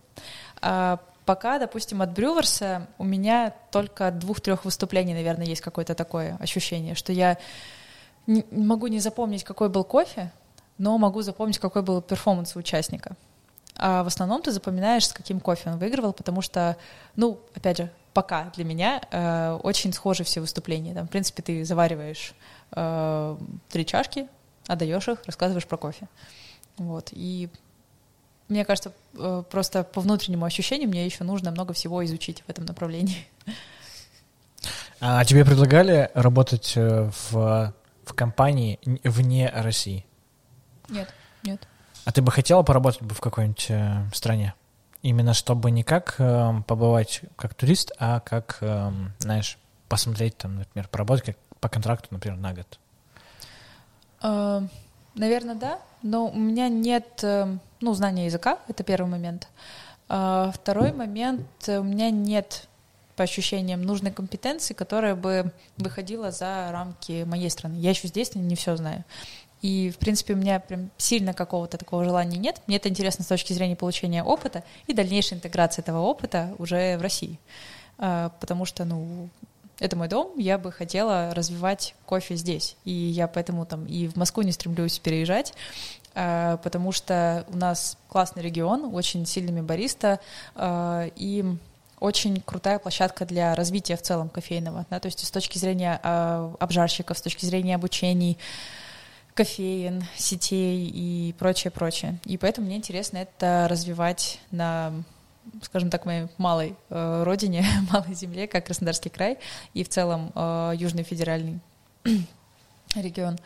[SPEAKER 2] А пока, допустим, от Брюверса у меня только двух-трех выступлений, наверное, есть какое-то такое ощущение, что я не, могу не запомнить, какой был кофе, но могу запомнить, какой был перформанс участника. А в основном ты запоминаешь, с каким кофе он выигрывал, потому что, ну, опять же, пока для меня э, очень схожи все выступления. Там, в принципе, ты завариваешь э, три чашки, отдаешь их, рассказываешь про кофе. Вот. И мне кажется, э, просто по внутреннему ощущению мне еще нужно много всего изучить в этом направлении.
[SPEAKER 1] А тебе предлагали работать э, в, в компании вне России?
[SPEAKER 2] Нет, нет.
[SPEAKER 1] А ты бы хотела поработать бы в какой-нибудь э, стране? Именно чтобы не как э, побывать как турист, а как, э, знаешь, посмотреть там, например, поработать как по контракту, например, на год.
[SPEAKER 2] Э, наверное, да, но у меня нет, э, ну, знания языка, это первый момент. А второй момент, у меня нет по ощущениям нужной компетенции, которая бы выходила за рамки моей страны. Я еще здесь не все знаю. И, в принципе, у меня прям сильно какого-то такого желания нет. Мне это интересно с точки зрения получения опыта и дальнейшей интеграции этого опыта уже в России. А, потому что, ну, это мой дом, я бы хотела развивать кофе здесь. И я поэтому там и в Москву не стремлюсь переезжать, а, потому что у нас классный регион, очень сильными бариста, а, и очень крутая площадка для развития в целом кофейного. Да, то есть с точки зрения обжарщиков, с точки зрения обучений, кофеин, сетей и прочее, прочее. И поэтому мне интересно это развивать на скажем так, моей малой э, родине, [laughs] малой земле, как Краснодарский край и в целом э, Южный федеральный [clears throat] регион.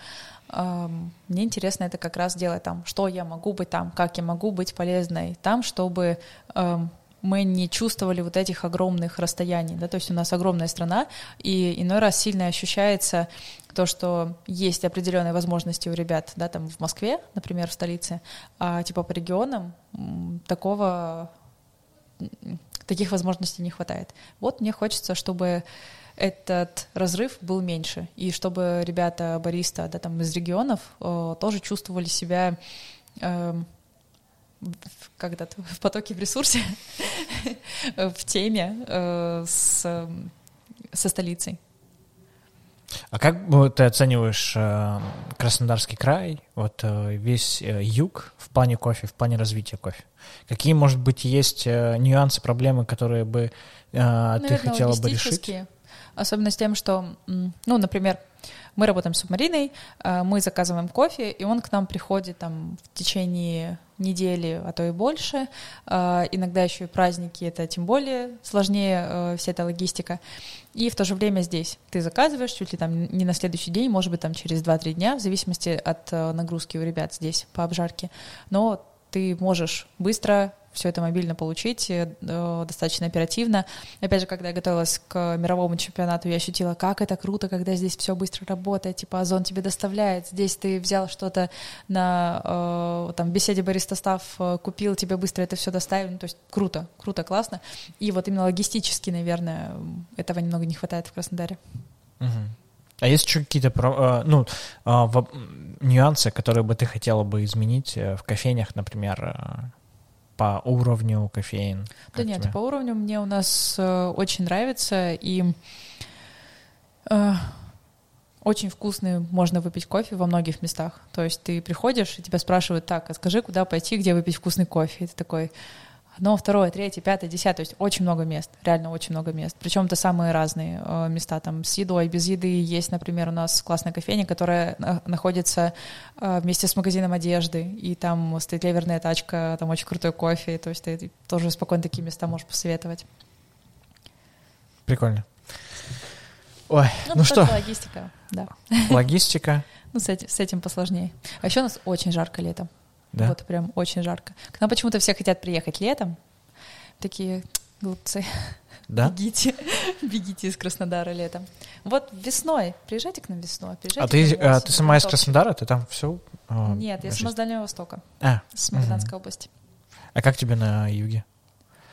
[SPEAKER 2] Мне интересно это как раз делать там, что я могу быть там, как я могу быть полезной там, чтобы э, мы не чувствовали вот этих огромных расстояний, да, то есть у нас огромная страна, и иной раз сильно ощущается то, что есть определенные возможности у ребят, да, там в Москве, например, в столице, а типа по регионам такого таких возможностей не хватает. Вот мне хочется, чтобы этот разрыв был меньше, и чтобы ребята бариста, да, там из регионов э, тоже чувствовали себя э, когда-то в потоке в ресурсе, [laughs] в теме э, с, со столицей.
[SPEAKER 1] А как ты оцениваешь э, Краснодарский край, вот э, весь юг в плане кофе, в плане развития кофе? Какие, может быть, есть нюансы, проблемы, которые бы Наверное, ты хотела бы решить?
[SPEAKER 2] Особенно с тем, что, ну, например, мы работаем с субмариной, э, мы заказываем кофе, и он к нам приходит там в течение недели, а то и больше. Э, иногда еще и праздники, это тем более сложнее э, вся эта логистика. И в то же время здесь ты заказываешь чуть ли там не на следующий день, может быть, там через 2-3 дня, в зависимости от нагрузки у ребят здесь по обжарке. Но ты можешь быстро все это мобильно получить э, достаточно оперативно. Опять же, когда я готовилась к мировому чемпионату, я ощутила, как это круто, когда здесь все быстро работает, типа Озон тебе доставляет, здесь ты взял что-то на э, там беседе бариста став, э, купил, тебе быстро это все доставили, ну, то есть круто, круто, классно. И вот именно логистически, наверное, этого немного не хватает в Краснодаре.
[SPEAKER 1] Угу. А есть еще какие-то э, ну, нюансы, которые бы ты хотела бы изменить в кофейнях, например, по уровню кофеин?
[SPEAKER 2] Да нет, тебе? по уровню мне у нас э, очень нравится, и э, очень вкусный можно выпить кофе во многих местах. То есть ты приходишь, и тебя спрашивают, так, а скажи, куда пойти, где выпить вкусный кофе? И ты такой, одно, второе, третье, пятое, десятое, то есть очень много мест, реально очень много мест. Причем это самые разные э, места, там с едой, без еды. Есть, например, у нас классная кофейня, которая находится э, вместе с магазином одежды, и там стоит ливерная тачка, там очень крутой кофе, то есть ты тоже спокойно такие места можешь посоветовать.
[SPEAKER 1] Прикольно. Ой, ну, ну что?
[SPEAKER 2] Логистика, да.
[SPEAKER 1] Логистика. [laughs]
[SPEAKER 2] Ну, с этим, с этим посложнее. А еще у нас очень жарко летом.
[SPEAKER 1] Да?
[SPEAKER 2] Вот прям очень жарко. К нам почему-то все хотят приехать летом. Такие глупцы.
[SPEAKER 1] Да?
[SPEAKER 2] Бегите, [laughs] бегите из Краснодара летом. Вот весной, приезжайте к нам весной. Приезжайте
[SPEAKER 1] а ты, а ты сама из Краснодара? Ты там все?
[SPEAKER 2] А, Нет, я сама с Дальнего Востока.
[SPEAKER 1] А,
[SPEAKER 2] с Магаданской угу. области.
[SPEAKER 1] А как тебе на юге?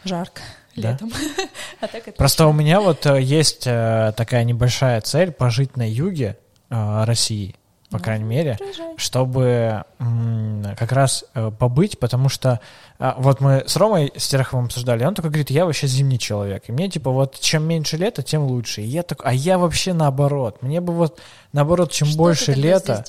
[SPEAKER 2] Жарко
[SPEAKER 1] да?
[SPEAKER 2] летом. [laughs]
[SPEAKER 1] а так Просто у меня вот э, есть э, такая небольшая цель пожить на юге э, России по
[SPEAKER 2] Ну,
[SPEAKER 1] крайней мере,
[SPEAKER 2] Приезжай.
[SPEAKER 1] чтобы как раз э, побыть, потому что а, вот мы с Ромой Стерховым обсуждали, он такой говорит, я вообще зимний человек, и мне типа вот чем меньше лета, тем лучше. И я такой, а я вообще наоборот, мне бы вот наоборот, чем
[SPEAKER 2] Что
[SPEAKER 1] больше лета,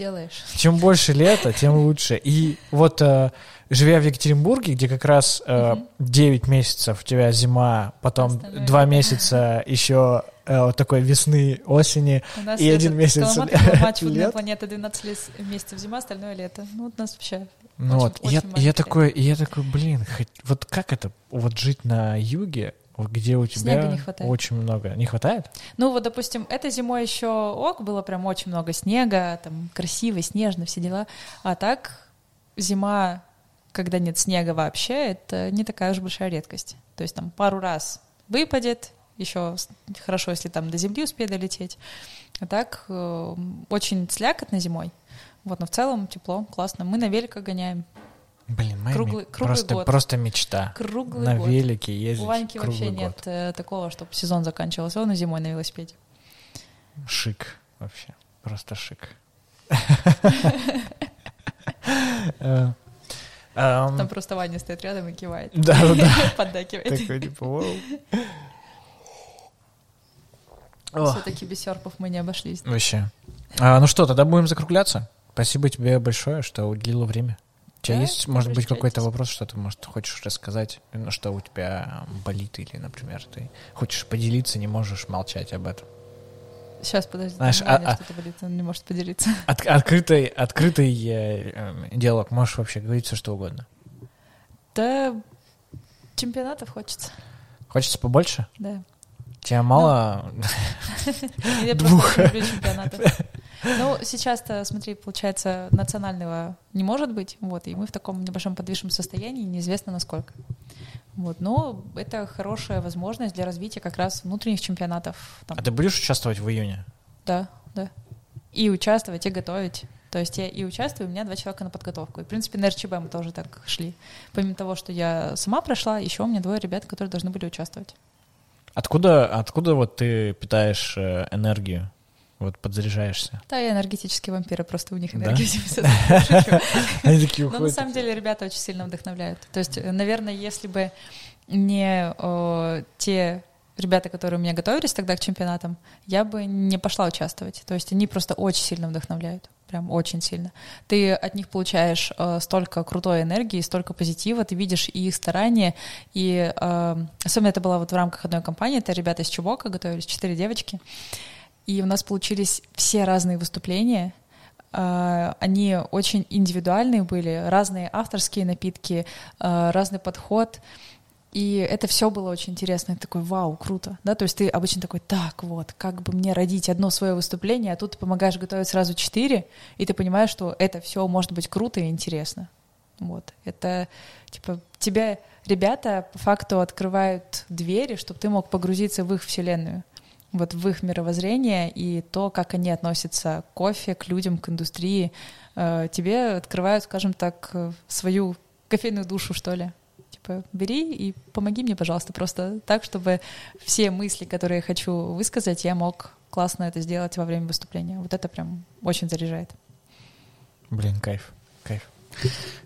[SPEAKER 1] чем больше лета, тем лучше. И вот э, живя в Екатеринбурге, где как раз э,
[SPEAKER 2] Мгм.
[SPEAKER 1] 9 месяцев у тебя зима, потом
[SPEAKER 2] Остальное
[SPEAKER 1] 2
[SPEAKER 2] лето.
[SPEAKER 1] месяца еще э, вот такой весны, осени,
[SPEAKER 2] У нас
[SPEAKER 1] И один месяц [laughs]
[SPEAKER 2] матч
[SPEAKER 1] лет.
[SPEAKER 2] «Футбольная планета» 12 лес- месяцев зима, остальное лето. Ну, вот у нас вообще...
[SPEAKER 1] Ну
[SPEAKER 2] Очень-
[SPEAKER 1] вот, я,
[SPEAKER 2] очень
[SPEAKER 1] я
[SPEAKER 2] маленький
[SPEAKER 1] такой, я такой, блин, хоть- вот как это, вот жить на юге, где у тебя
[SPEAKER 2] Снега не хватает.
[SPEAKER 1] очень много, не хватает?
[SPEAKER 2] Ну, вот, допустим, этой зимой еще ок, было прям очень много снега, там красиво, снежно, все дела. А так зима, когда нет снега вообще, это не такая уж большая редкость. То есть там пару раз выпадет, еще хорошо, если там до земли успеет долететь. А так э, очень слякотно зимой. Вот, но в целом тепло, классно. Мы на великах гоняем
[SPEAKER 1] Блин, моя
[SPEAKER 2] Круглый- круглый
[SPEAKER 1] просто,
[SPEAKER 2] год.
[SPEAKER 1] просто мечта.
[SPEAKER 2] круглый
[SPEAKER 1] на
[SPEAKER 2] год.
[SPEAKER 1] велике ездить
[SPEAKER 2] У Ваньки вообще
[SPEAKER 1] год.
[SPEAKER 2] нет э, такого, чтобы сезон заканчивался. Он и зимой на велосипеде.
[SPEAKER 1] Шик вообще, просто шик. [laughs] Эм,
[SPEAKER 2] Там просто Ваня стоит рядом и кивает.
[SPEAKER 1] Да, да, да. [laughs]
[SPEAKER 2] Поддакивает.
[SPEAKER 1] Такой типа, вау.
[SPEAKER 2] Все-таки без серпов мы не обошлись.
[SPEAKER 1] Вообще. А, ну что, тогда будем закругляться. Спасибо тебе большое, что уделила время. У тебя
[SPEAKER 2] Да,
[SPEAKER 1] есть, может быть, какой-то вопрос, что ты, может, хочешь рассказать, ну, что у тебя болит, или, например, ты хочешь поделиться, не можешь молчать об этом.
[SPEAKER 2] Сейчас, подожди,
[SPEAKER 1] Знаешь, а- а-
[SPEAKER 2] что-то болит, он не может поделиться. [laughs]
[SPEAKER 1] От- открытый, открытый э, э, диалог, можешь вообще говорить все, что угодно.
[SPEAKER 2] Да, чемпионатов хочется,
[SPEAKER 1] Хочется побольше?
[SPEAKER 2] да.
[SPEAKER 1] Тебя мало? [laughs]
[SPEAKER 2] Я
[SPEAKER 1] Двух.
[SPEAKER 2] Ну, сейчас-то, смотри, получается, национального не может быть, вот, и мы в таком небольшом подвижном состоянии, неизвестно насколько. Вот, но это хорошая возможность для развития как раз внутренних чемпионатов. Там,
[SPEAKER 1] А ты будешь участвовать в июне?
[SPEAKER 2] Да, да. И участвовать, и готовить. То есть я и участвую, у меня два человека на подготовку. И, в принципе, на РЧБ мы тоже так шли. Помимо того, что я сама прошла, еще у меня двое ребят, которые должны были участвовать.
[SPEAKER 1] Откуда, откуда вот ты питаешь э, энергию? Вот подзаряжаешься?
[SPEAKER 2] Да, я энергетические вампиры, просто у них
[SPEAKER 1] Да?
[SPEAKER 2] энергия всегда. [laughs]
[SPEAKER 1] Они такие
[SPEAKER 2] Но на самом деле ребята очень сильно вдохновляют. То есть, э, наверное, если бы не те ребята, которые у меня готовились тогда к чемпионатам, я бы не пошла участвовать. То есть они просто очень сильно вдохновляют. Прям очень сильно. Ты от них получаешь э, столько крутой энергии, столько позитива, ты видишь и их старания, и э, особенно это было вот в рамках одной компании, это ребята из Чубока готовились, четыре девочки, и у нас получились все разные выступления, а, они очень индивидуальные были, разные авторские напитки, а, разный подход. И это все было очень интересно. Я такой, вау, круто. Да, то есть ты обычно такой, так вот, как бы мне родить одно свое выступление, а тут ты помогаешь готовить сразу четыре, и ты понимаешь, что это все может быть круто и интересно. Вот. Это, типа, тебя ребята по факту открывают двери, чтобы ты мог погрузиться в их вселенную вот в их мировоззрение и то, как они относятся к кофе, к людям, к индустрии, э, тебе открывают, скажем так, э, свою кофейную душу, что ли. Типа, бери и помоги мне, пожалуйста, просто так, чтобы все мысли, которые я хочу высказать, я мог классно это сделать во время выступления. Вот это прям очень заряжает.
[SPEAKER 1] Блин, кайф, кайф.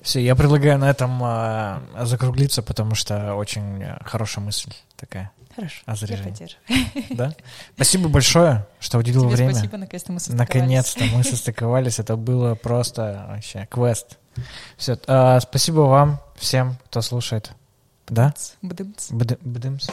[SPEAKER 1] Все, я предлагаю на этом а, закруглиться, потому что очень э, хорошая мысль такая.
[SPEAKER 2] Хорошо,
[SPEAKER 1] А
[SPEAKER 2] я
[SPEAKER 1] заряжение?
[SPEAKER 2] поддерживаю.
[SPEAKER 1] Да? Спасибо большое, что уделил
[SPEAKER 2] Тебе
[SPEAKER 1] время.
[SPEAKER 2] спасибо, наконец-то мы состыковались.
[SPEAKER 1] Наконец-то мы состыковались. Это было просто вообще квест. Все, спасибо вам всем, кто слушает. Да?
[SPEAKER 2] Бдымц.
[SPEAKER 1] Бд- Бдымс.